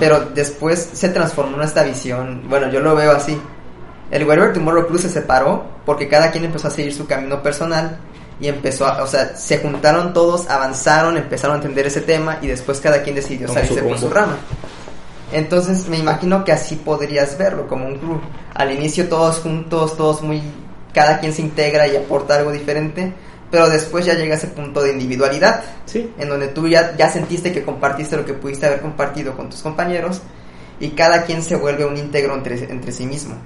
Pero después se transformó en esta visión, bueno, yo lo veo así. El Wherever Tomorrow Crew se separó porque cada quien empezó a seguir su camino personal y empezó a, o sea, se juntaron todos, avanzaron, empezaron a entender ese tema y después cada quien decidió salirse por su rama. Entonces me imagino que así podrías verlo como un crew. Al inicio todos juntos, todos muy, cada quien se integra y aporta algo diferente pero después ya llega ese punto de individualidad, sí. en donde tú ya, ya sentiste que compartiste lo que pudiste haber compartido con tus compañeros y cada quien se vuelve un íntegro entre, entre sí mismo.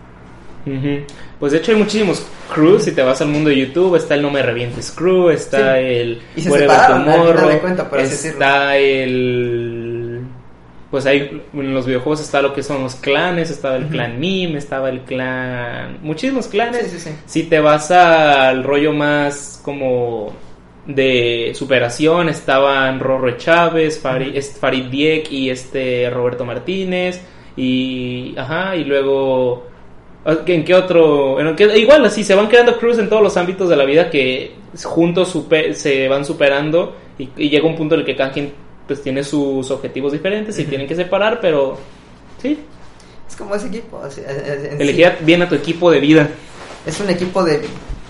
Pues de hecho hay muchísimos crews, si te vas al mundo de YouTube, está el No Me Revientes Crew, está el y se separaron, cuenta, está el pues ahí en los videojuegos está lo que son los clanes, estaba el clan Mime, estaba el clan... Muchísimos clanes. si te vas al rollo más como de superación, estaban Rorro Chávez, Farid, Farid Diek y este Roberto Martínez. Y, ajá, y luego... ¿En qué otro? En igual así, se van creando crews en todos los ámbitos de la vida que juntos se van superando y, y llega un punto en el que cada quien pues tiene sus objetivos diferentes y tienen que separar, pero sí. Es como ese equipo. Elegir bien a tu equipo de vida. Es un equipo de,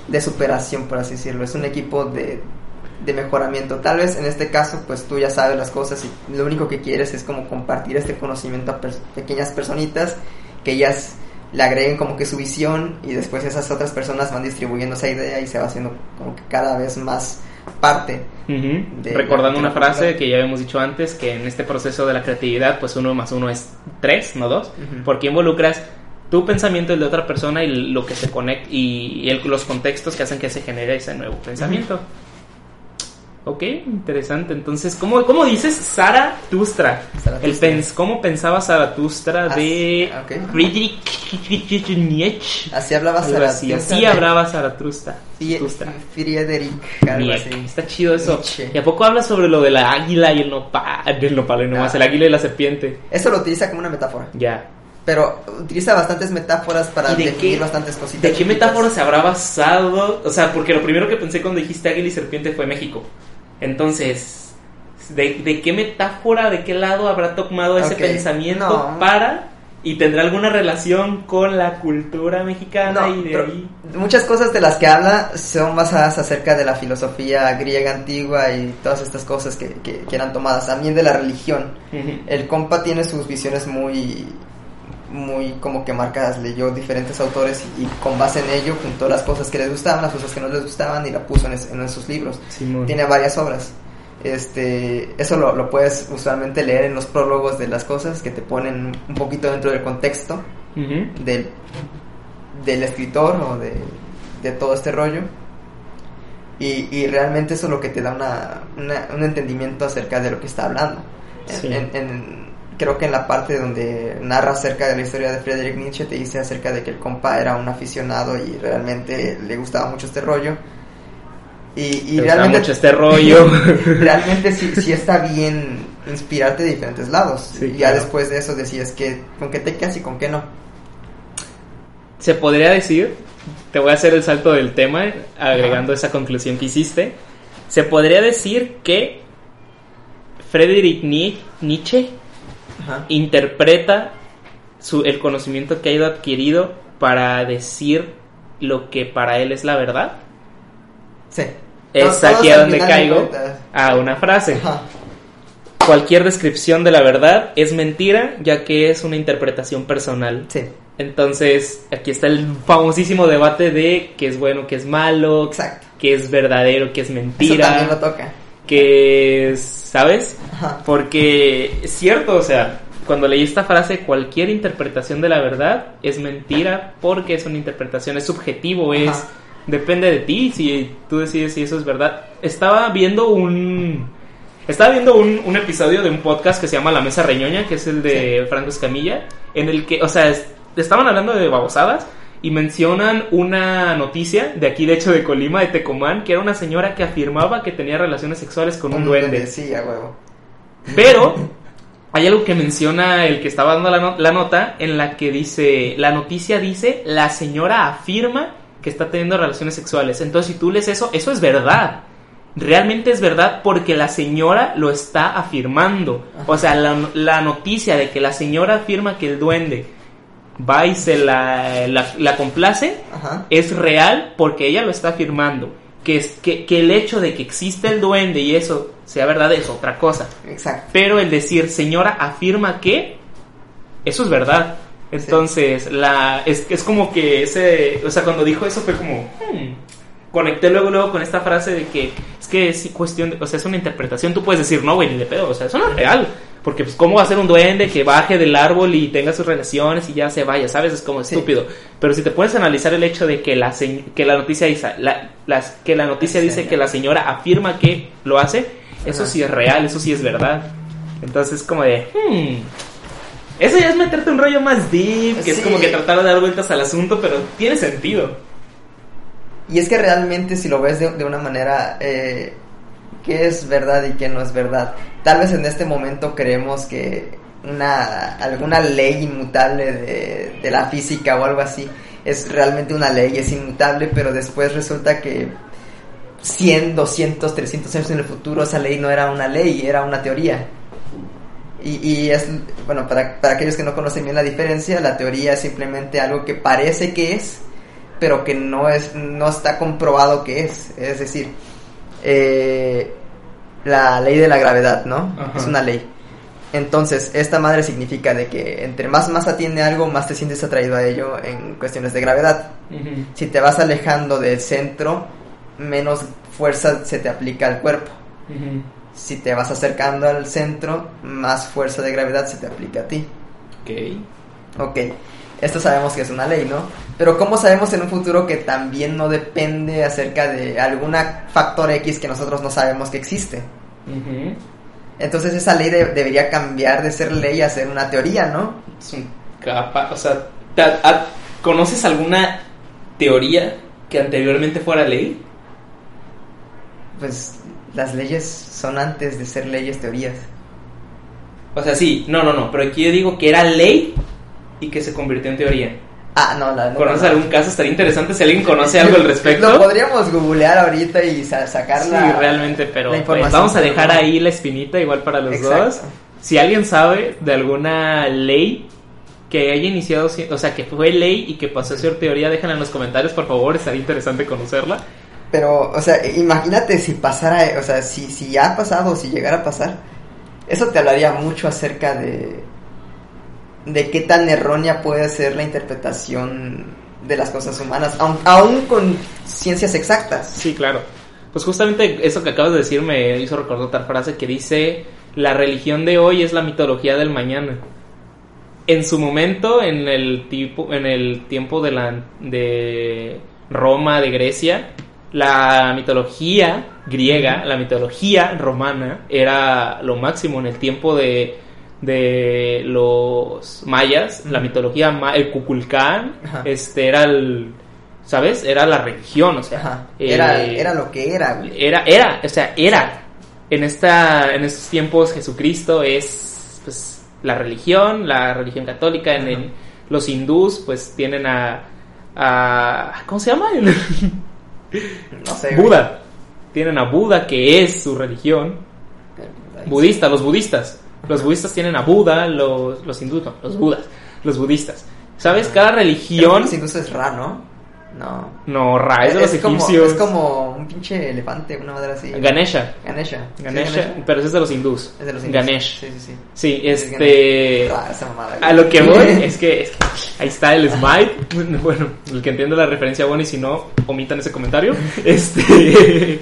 de superación, por así decirlo. Es un equipo de, de mejoramiento. Tal vez en este caso, pues tú ya sabes las cosas y lo único que quieres es como compartir este conocimiento a pequeñas personitas que ellas le agreguen como que su visión y después esas otras personas van distribuyendo esa idea y se va haciendo como que cada vez más parte. De- Recordando una frase que ya habíamos dicho antes, que en este proceso de la creatividad, pues uno más uno es tres, no dos, porque involucras tu pensamiento, el de otra persona y lo que se conecta y el- los contextos que hacen que se genere ese nuevo pensamiento. Ok, interesante. Entonces, ¿cómo, cómo dices Zaratustra? El pens ¿Cómo pensaba Zaratustra de. Friedrich Nietzsche? Así hablaba así, Zaratustra así de- hablaba Zaratustra. Friedrich, algo así. Está chido eso. Nietzsche. ¿Y a poco habla sobre lo de la águila y el nopal? El nopal, no más, Ah. el águila y la serpiente. Eso lo utiliza como una metáfora. Ya. Pero utiliza bastantes metáforas para ¿Y de definir qué- bastantes cositas. ¿De qué metáfora se habrá basado? O sea, porque lo primero que pensé cuando dijiste águila y serpiente fue México. Entonces, ¿de, de qué metáfora, de qué lado habrá tomado ese pensamiento no. para y tendrá alguna relación con la cultura mexicana No, y de ahí? muchas cosas de las que habla son basadas acerca de la filosofía griega antigua y todas estas cosas que, que, que eran tomadas. También de la religión. El compa tiene sus visiones muy muy como que marcadas, leyó diferentes autores y, y con base en ello juntó las cosas que les gustaban, las cosas que no les gustaban y la puso en, es- en sus libros. Simón. Tiene varias obras. Este, eso lo, lo puedes usualmente leer en los prólogos de las cosas que te ponen un poquito dentro del contexto del, del escritor o de, de todo este rollo. Y, y realmente eso es lo que te da una, una- un entendimiento acerca de lo que está hablando. Sí. en- en- creo que en la parte donde narra acerca de la historia de Friedrich Nietzsche te dice acerca de que el compa era un aficionado y realmente le gustaba mucho este rollo. Y, y realmente mucho este rollo. (laughs) realmente sí, sí está bien inspirarte de diferentes lados. Sí, y ya claro. después de eso decías que con qué te quedas y con qué no. Se podría decir, te voy a hacer el salto del tema, agregando esa conclusión que hiciste. Se podría decir que Friedrich Ni- Nietzsche Ajá. interpreta su, el conocimiento que ha ido adquirido para decir lo que para él es la verdad. Sí. Es Todos- aquí a donde caigo a una frase. Ajá. Cualquier descripción de la verdad es mentira, ya que es una interpretación personal. Sí, Entonces, aquí está el famosísimo debate de qué es bueno, qué es malo, exacto. qué es verdadero, qué es Eso también lo mentira, toca. Qué es, ¿sabes? Porque es cierto, o sea, cuando leí esta frase, cualquier interpretación de la verdad es mentira porque es una interpretación, es subjetivo, es Ajá. depende de ti si tú decides si eso es verdad. Estaba viendo un estaba viendo un, un episodio de un podcast que se llama La Mesa Reñoña, que es el de Franco Escamilla, en el que, o sea, es- estaban hablando de babosadas y mencionan una noticia de aquí, de hecho, de Colima, de Tecomán, que era una señora que afirmaba que tenía relaciones sexuales con un duende. Sí, a huevo. Pero hay algo que menciona el que estaba dando la, no- la nota en la que dice, la noticia dice, la señora afirma que está teniendo relaciones sexuales. Entonces, si tú lees eso, eso es verdad. Realmente es verdad porque la señora lo está afirmando. O sea, la, la noticia de que la señora afirma que el duende va y se la, la, la complace Ajá. es real porque ella lo está afirmando. Que, es, que, que el hecho de que existe el duende y eso sea verdad es otra cosa. Exacto. Pero el decir señora afirma que, eso es verdad. Entonces, la, es, es como que ese, o sea, cuando dijo eso fue como, hmm, conecté luego, luego con esta frase de que es que es cuestión, de, o sea, es una interpretación, tú puedes decir, no, güey, ni de pedo, o sea, eso no es real. Porque, pues, ¿cómo va a ser un duende que baje del árbol y tenga sus relaciones y ya se vaya? ¿Sabes? Es como Sí. estúpido. Pero si te puedes analizar el hecho de que la, que la noticia dice, la, las, que la noticia dice que la señora afirma que lo hace, eso Ajá. sí es real, eso sí es verdad. Entonces, como de, hmm, eso ya es meterte un rollo más deep, que es como que tratar de dar vueltas al asunto, pero tiene sentido. Y es que realmente si lo ves de, de una manera, eh, qué es verdad y qué no es verdad. Tal vez en este momento creemos que una alguna ley inmutable de, de la física o algo así es realmente una ley, es inmutable, pero después resulta que 100, 200, 300 años en el futuro esa ley no era una ley, era una teoría. Y, y es, bueno, para, para aquellos que no conocen bien la diferencia, la teoría es simplemente algo que parece que es, pero que no es no está comprobado que es es decir eh, la ley de la gravedad no Ajá. es una ley entonces esta madre significa de que entre más masa tiene algo más te sientes atraído a ello en cuestiones de gravedad si te vas alejando del centro menos fuerza se te aplica al cuerpo. Si te vas acercando al centro, más fuerza de gravedad se te aplica a ti. Ok. Ok, esto sabemos que es una ley, ¿no? Pero ¿cómo sabemos en un futuro que también no depende acerca de algún factor X que nosotros no sabemos que existe? Entonces esa ley de- debería cambiar de ser ley a ser una teoría, ¿no? Es un capa, o sea, ¿te- a- ¿conoces alguna teoría que anteriormente fuera ley? Pues las leyes son antes de ser leyes teorías. O sea, sí, no, no, no, pero aquí yo digo que era ley y que se convirtió en teoría. Ah, no, la no, ¿Conoces no. algún caso? Estaría interesante si alguien conoce algo al respecto. Lo podríamos googlear ahorita y sa- sacar Sí, la... realmente, pero la pues, vamos a dejar ahí la espinita igual para los Exacto. dos. Si alguien sabe de alguna ley que haya iniciado, o sea, que fue ley y que pasó a ser teoría, déjenla en los comentarios, por favor, estaría interesante conocerla. Pero, o sea, imagínate si pasara, o sea, si, si ya ha pasado o si llegara a pasar, eso te hablaría mucho acerca de, de qué tan errónea puede ser la interpretación de las cosas humanas, aun, aún con ciencias exactas. Sí, claro. Pues justamente eso que acabas de decir me hizo recordar otra frase que dice, la religión de hoy es la mitología del mañana. En su momento, en el, tipo, en el tiempo de, la, de Roma, de Grecia, la mitología griega, la mitología romana era lo máximo en el tiempo de, de los mayas, la mitología, ma- el Kukulcán, Ajá. este era el, ¿sabes? Era la religión, o sea. Era, eh, era lo que era, güey. era, era, o sea, era. En esta, en estos tiempos Jesucristo es, pues, la religión, la religión católica. En, el- los hindús, pues, tienen a, a ¿cómo se llama? (laughs) No sé. güey. Buda. Tienen a Buda, que es su religión. Budista, los budistas. Los budistas tienen a Buda, los, los hindús, no, los budas, los budistas. ¿Sabes? Cada religión... Los hindúes es Ra, ¿no? No. No, Ra, es de los como, egipcios. es como un pinche elefante, una madre así. Ganesha. Ganesha. ¿Sí, Ganesha, pero ese es de los hindús. Es de los hindúes. Ganesh. Sí, sí, sí. Sí, Es este. Ganesh. Ah, esa mamada, A lo que voy (laughs) es que, es que ahí está el Smite. Bueno, el que entiende la referencia, bueno, y si no, omitan ese comentario. (laughs) Este.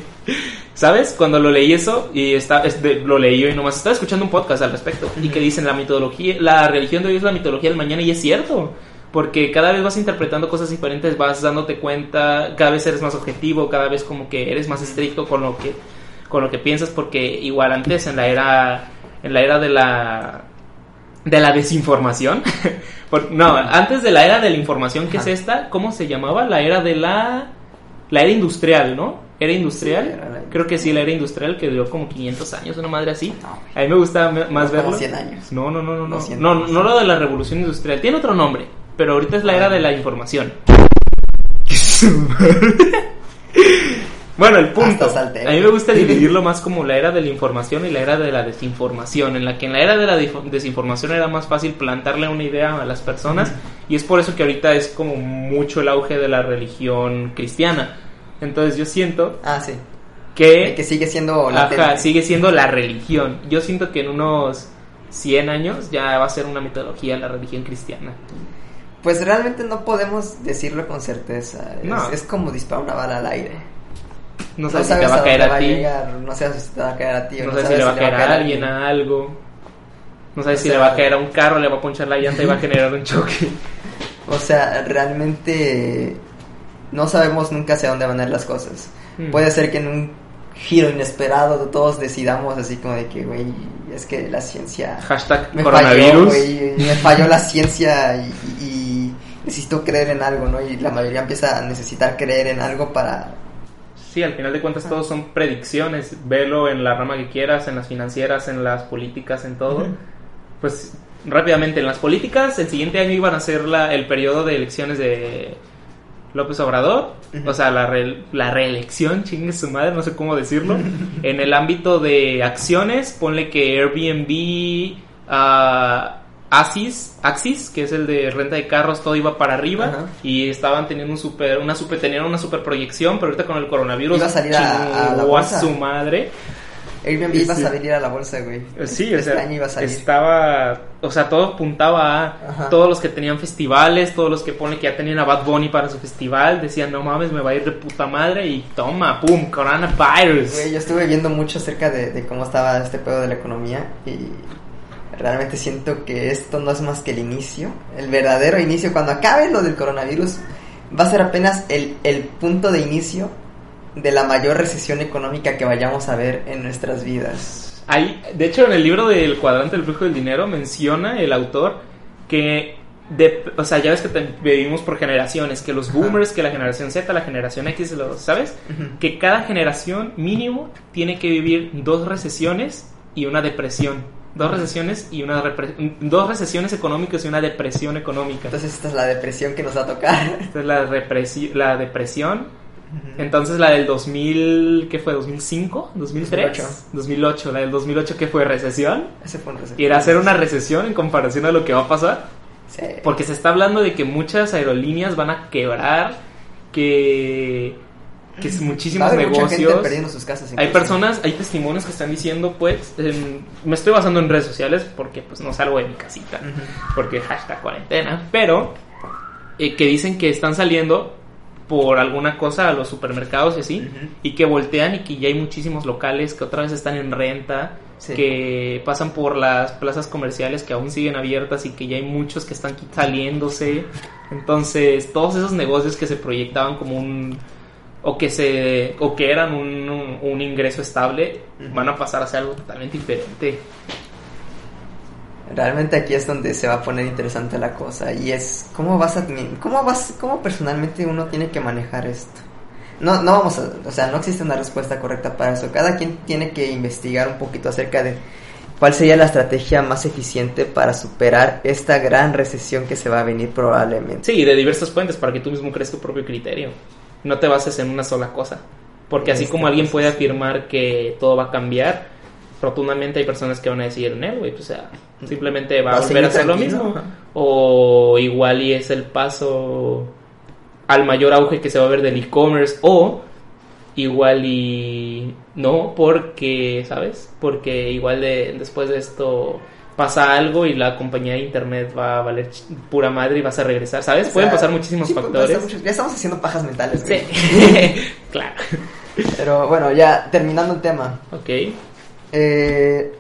¿Sabes? Cuando lo leí eso, y está, este, lo leí yo y nomás estaba escuchando un podcast al respecto, y que dicen la mitología, la religión de hoy es la mitología del mañana, y es cierto. Porque cada vez vas interpretando cosas diferentes, vas dándote cuenta, cada vez eres más objetivo, cada vez como que eres más estricto con lo que, con lo que piensas, porque igual antes en la era, en la era de la, de la desinformación. (laughs) Por- no, antes de la era de la información, que Ajá. es esta, ¿cómo se llamaba? La era de la, la era industrial, ¿no? ¿Era industrial? Sí, era Creo que sí, la era industrial que duró como 500 años, una madre así. No, A mí me gusta más como verlo. 100 años. No, no, no, no, no. 200. No, no lo de la revolución industrial. Tiene otro nombre, pero ahorita es la era de la información. (laughs) Bueno, el punto. A mí me gusta dividirlo más como la era de la información y la era de la desinformación, en la que en la era de la desinformación era más fácil plantarle una idea a las personas y es por eso que ahorita es como mucho el auge de la religión cristiana. Entonces yo siento Ah, sí. que, Que sigue siendo ajá, latente. sigue siendo la religión. Yo siento que en unos 100 años ya va a ser una mitología la religión cristiana. Pues realmente no podemos decirlo con certeza. Es, No. es como disparar una bala al aire. No sabes si te va a caer a ti. llegar, no sabes si te va a caer a ti. o No sabes si le va a caer a alguien, a algo. No sabes O si sea- le va a caer a un carro, le va a ponchar la llanta y va a (laughs) generar un choque. O sea, realmente no sabemos nunca hacia dónde van a ir las cosas. Mm. Puede ser que en un giro inesperado todos decidamos así como de que, güey, es que la ciencia Hashtag me falló, coronavirus. güey, me falló la ciencia y, y necesito creer en algo, ¿no? Y la mayoría empieza a necesitar creer en algo para... Sí, al final de cuentas todos son predicciones. Velo en la rama que quieras, en las financieras, en las políticas, en todo. Pues rápidamente, en las políticas, el siguiente año iban a ser la, el periodo de elecciones de López Obrador. O sea, la, re- la reelección, chingue su madre, no sé cómo decirlo. (laughs) en el ámbito de acciones, ponle que Airbnb, ah, Axis, Axis, que es el de renta de carros, todo iba para arriba Ajá. y estaban teniendo un super, una super, tenían una super proyección, pero ahorita con el coronavirus Iba a salir a- a la chingó bolsa. su madre. Airbnb Sí, iba sí. a salir a la bolsa, güey. Sí, o este sea, año iba a salir. estaba, o sea, todo apuntaba a Ajá. todos los que tenían festivales, todos los que pone que ya tenían a Bad Bunny para su festival, decían, no mames, me va a ir de puta madre y toma, pum, coronavirus. Güey, yo estuve viendo mucho acerca de, de cómo estaba este pedo de la economía y realmente siento que esto no es más que el inicio, el verdadero inicio. Cuando acabe lo del coronavirus, va a ser apenas el, el punto de inicio de la mayor recesión económica que vayamos a ver en nuestras vidas. Hay, de hecho, en el libro del cuadrante del flujo del dinero menciona el autor que, de, o sea, ya ves que te- vivimos por generaciones, que los Ajá. boomers, que la generación Z, la generación X, los, ¿sabes? Que cada generación mínimo tiene que vivir dos recesiones y una depresión. Dos recesiones y una dos recesiones económicas y una depresión económica. Entonces esta es la depresión que nos va a tocar. Esta es la depresión. Entonces la del 2000, ¿qué fue? ¿2005? ¿2003? 2008. 2008. La del 2008, ¿qué fue? ¿Recesión? Ese fue un reset. Y era hacer una recesión en comparación a lo que va a pasar. Sí. Porque se está hablando de que muchas aerolíneas van a quebrar, que, que es muchísimos negocios. perdiendo sus casas. Hay personas, hay testimonios que están diciendo, pues, em, me estoy basando en redes sociales porque pues no salgo de mi casita, porque hashtag cuarentena, pero eh, que dicen que están saliendo por alguna cosa a los supermercados y así, y que voltean y que ya hay muchísimos locales que otra vez están en renta, Sí. que pasan por las plazas comerciales que aún siguen abiertas y que ya hay muchos que están saliéndose. Entonces, todos esos negocios que se proyectaban como un o que se o que eran un, un- un ingreso estable van a pasar a ser algo totalmente diferente. Realmente aquí es donde se va a poner interesante la cosa y es cómo vas a cómo vas cómo personalmente uno tiene que manejar esto. No no vamos a, o sea, no existe una respuesta correcta para eso. Cada quien tiene que investigar un poquito acerca de cuál sería la estrategia más eficiente para superar esta gran recesión que se va a venir probablemente. Sí, de diversas fuentes para que tú mismo crees tu propio criterio. No te bases en una sola cosa. Porque así Este, como alguien pues, puede afirmar que todo va a cambiar, rotundamente hay personas que van a decir, no, güey, pues, o sea, simplemente va, Va a volver a ser lo mismo. ajá. O igual y es el paso al mayor auge que se va a ver del e-commerce. O igual y no, porque, ¿sabes? Porque igual de, después de esto pasa algo y la compañía de internet va a valer pura madre y vas a regresar, ¿sabes? O Pueden pasar muchísimos sí, factores. pasar ya estamos haciendo pajas mentales. Sí, (laughs) claro. Pero bueno, ya terminando el tema. Ok. Eh,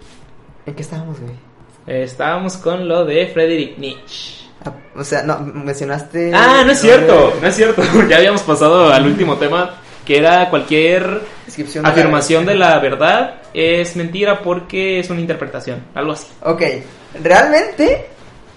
¿En qué estábamos, güey? Eh, estábamos con lo de Friedrich Nietzsche. Ah, O sea, no, mencionaste... Ah, no es de- cierto, no es cierto. (laughs) Ya habíamos pasado al último tema, que era cualquier Descripción de la- afirmación de la (laughs) verdad es mentira porque es una interpretación, algo así. Ok, realmente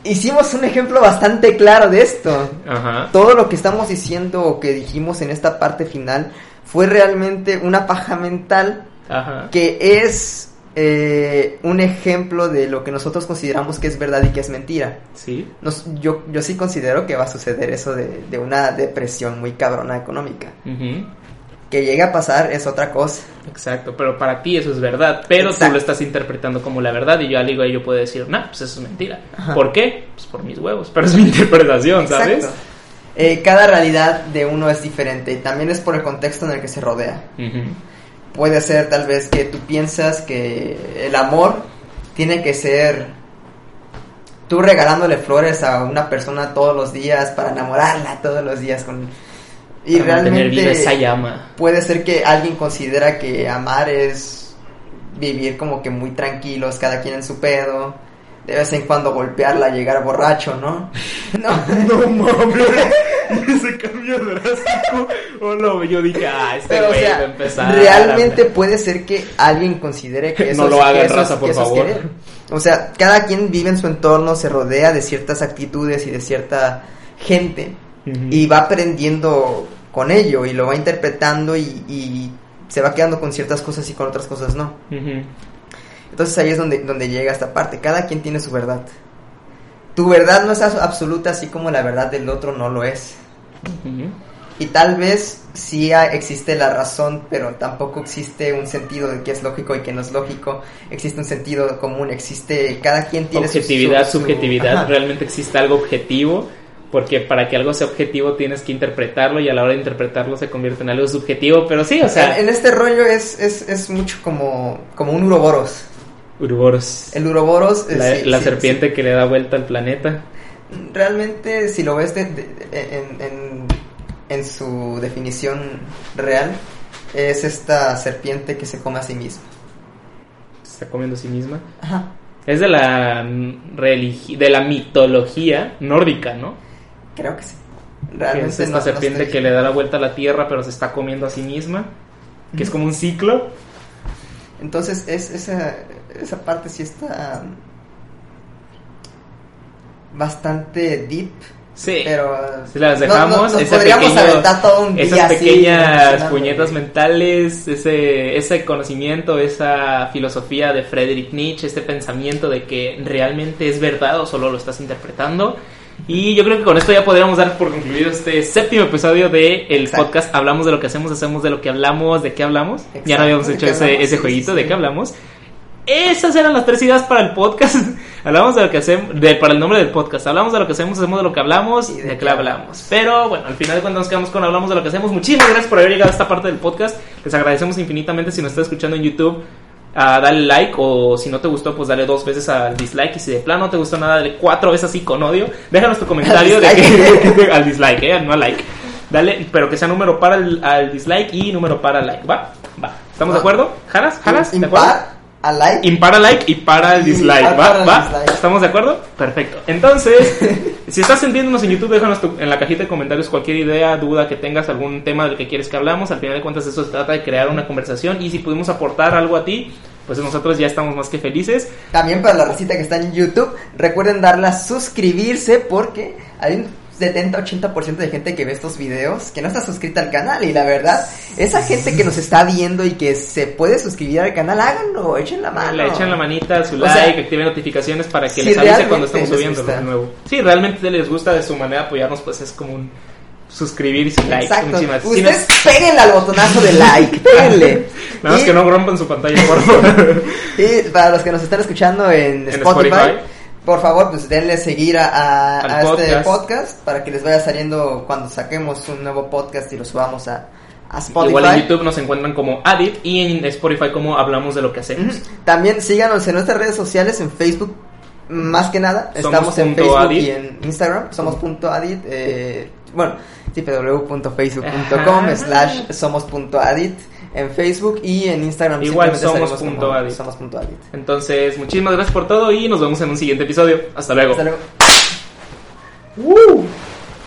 hicimos un ejemplo bastante claro de esto. Ajá. Todo lo que estamos diciendo o que dijimos en esta parte final fue realmente una paja mental Ajá. que es eh, un ejemplo de lo que nosotros consideramos que es verdad y que es mentira. Sí. Nos- yo, yo sí considero que va a suceder eso de, de una depresión muy cabrona económica. Ujú. Que llegue a pasar es otra cosa. Exacto, pero para ti eso es verdad, pero Exacto. tú lo estás interpretando como la verdad y yo al igual yo puedo decir, nah, pues eso es mentira. Ajá. ¿Por qué? Pues por mis huevos, pero es mi (laughs) interpretación, ¿sabes? Eh, cada realidad de uno es diferente y también es por el contexto en el que se rodea. Ujú. Puede ser tal vez que tú piensas que el amor tiene que ser tú regalándole flores a una persona todos los días para enamorarla todos los días con y Para viva realmente esa llama. puede ser que alguien considera que amar es vivir como que muy tranquilos, cada quien en su pedo, de vez en cuando golpearla, llegar borracho, ¿no? (laughs) No, No mames, (laughs) ese cambio drástico. Oh, no, yo dije, ah, este Pero, o güey va a empezar. realmente puede ser que alguien considere que (laughs) eso No lo es- hagan, que eso es- raza, por que eso es favor. querer. O sea, cada quien vive en su entorno, se rodea de ciertas actitudes y de cierta gente y va aprendiendo con ello y lo va interpretando y, y se va quedando con ciertas cosas y con otras cosas no. Ujú. Entonces ahí es donde, donde llega esta parte. Cada quien tiene su verdad. Tu verdad no es absoluta así como la verdad del otro no lo es. Y tal vez sí existe la razón, pero tampoco existe un sentido de qué es lógico y qué no es lógico. Existe un sentido común, existe... Cada quien tiene su- Objetividad, su- su- subjetividad, Ajá. realmente existe algo objetivo porque para que algo sea objetivo tienes que interpretarlo y a la hora de interpretarlo se convierte en algo subjetivo, pero sí, o sea... En, en este rollo es, es, es mucho como, como un uroboros. Uroboros. El uroboros... eh, La, sí, la sí, serpiente sí. que le da vuelta al planeta. Realmente, si lo ves de- de- en, en, en su definición real, es esta serpiente que se come a sí misma. Se está comiendo a sí misma. Ajá. Es de la mm, de la mitología nórdica, ¿no? Creo que sí. Realmente es esta no- no serpiente estoy- que le da la vuelta a la tierra, pero se está comiendo a sí misma. Que es como un ciclo. Entonces, es, esa, esa parte sí está bastante deep. Sí. Pero Si las dejamos, no- nos ese podríamos pequeño- aventar todo un día esas pequeñas puñetas mentales, ese, ese conocimiento, esa filosofía de Friedrich Nietzsche, este pensamiento de que realmente es verdad o solo lo estás interpretando. Y yo creo que con esto ya podríamos dar por concluido este séptimo episodio de el Exacto. podcast Hablamos de lo que hacemos, hacemos de lo que hablamos, de qué hablamos. ya no habíamos ¿de hecho ese, ese Sí, jueguito sí. de qué hablamos. Esas eran las tres ideas para el podcast. (laughs) hablamos de lo que hacemos, de, para el nombre del podcast. Hablamos de lo que hacemos, hacemos de lo que hablamos Y de qué hablamos. Pero bueno, al final de cuentas nos quedamos con hablamos de lo que hacemos. Muchísimas gracias por haber llegado a esta parte del podcast. Les agradecemos infinitamente si nos está escuchando en YouTube. ah, dale like o si no te gustó pues dale dos veces al dislike y si de plano no te gustó nada dale cuatro veces así con odio déjanos tu comentario de que, (laughs) al dislike eh, no al like dale pero que sea número para el, al dislike y número para like va va estamos de acuerdo jalas jalas ¿De acuerdo? A like. Impar al like y para el dislike, para ¿va? el ¿Va? dislike. ¿Estamos de acuerdo? Perfecto. Entonces, (laughs) si estás sintiéndonos en YouTube, déjanos tu- en la cajita de comentarios cualquier idea, duda que tengas, algún tema del que quieres que hablamos. Al final de cuentas, eso se trata de crear una conversación y si pudimos aportar algo a ti, pues nosotros ya estamos más que felices. También para la recita que está en YouTube, recuerden darle a suscribirse porque hay un 70-80% de gente que ve estos videos que no está suscrita al canal y la verdad, esa gente que nos está viendo y que se puede suscribir al canal, háganlo, echen la mano. Le echan la manita, su O like, sea, activen notificaciones para que si les avise cuando estamos subiendo lo nuevo. Si realmente les gusta de su manera apoyarnos, pues es como un suscribir y su like. Exacto. Muchísimas- si Ustedes péguenle al botonazo de like, (laughs) péguenle. Nada más Y- que no rompan su pantalla, por favor. (laughs) Y para los que nos están escuchando en, En Spotify, Spotify. Por favor, pues denle seguir a, este podcast. para que les vaya saliendo cuando saquemos un nuevo podcast y lo subamos a, a Spotify. Igual en YouTube nos encuentran como Adit y en Spotify como Hablamos de lo que hacemos. También síganos en nuestras redes sociales, en Facebook, más que nada. Somos Estamos en punto Facebook adit. y en Instagram. Somos punto adit. eh, bueno, www.facebook.com slash somos.adit en Facebook y en Instagram. Igual somos punto adit. Somos punto adit. Entonces, muchísimas gracias por todo y nos vemos en un siguiente episodio. Hasta luego. Hasta luego. ¡Woo!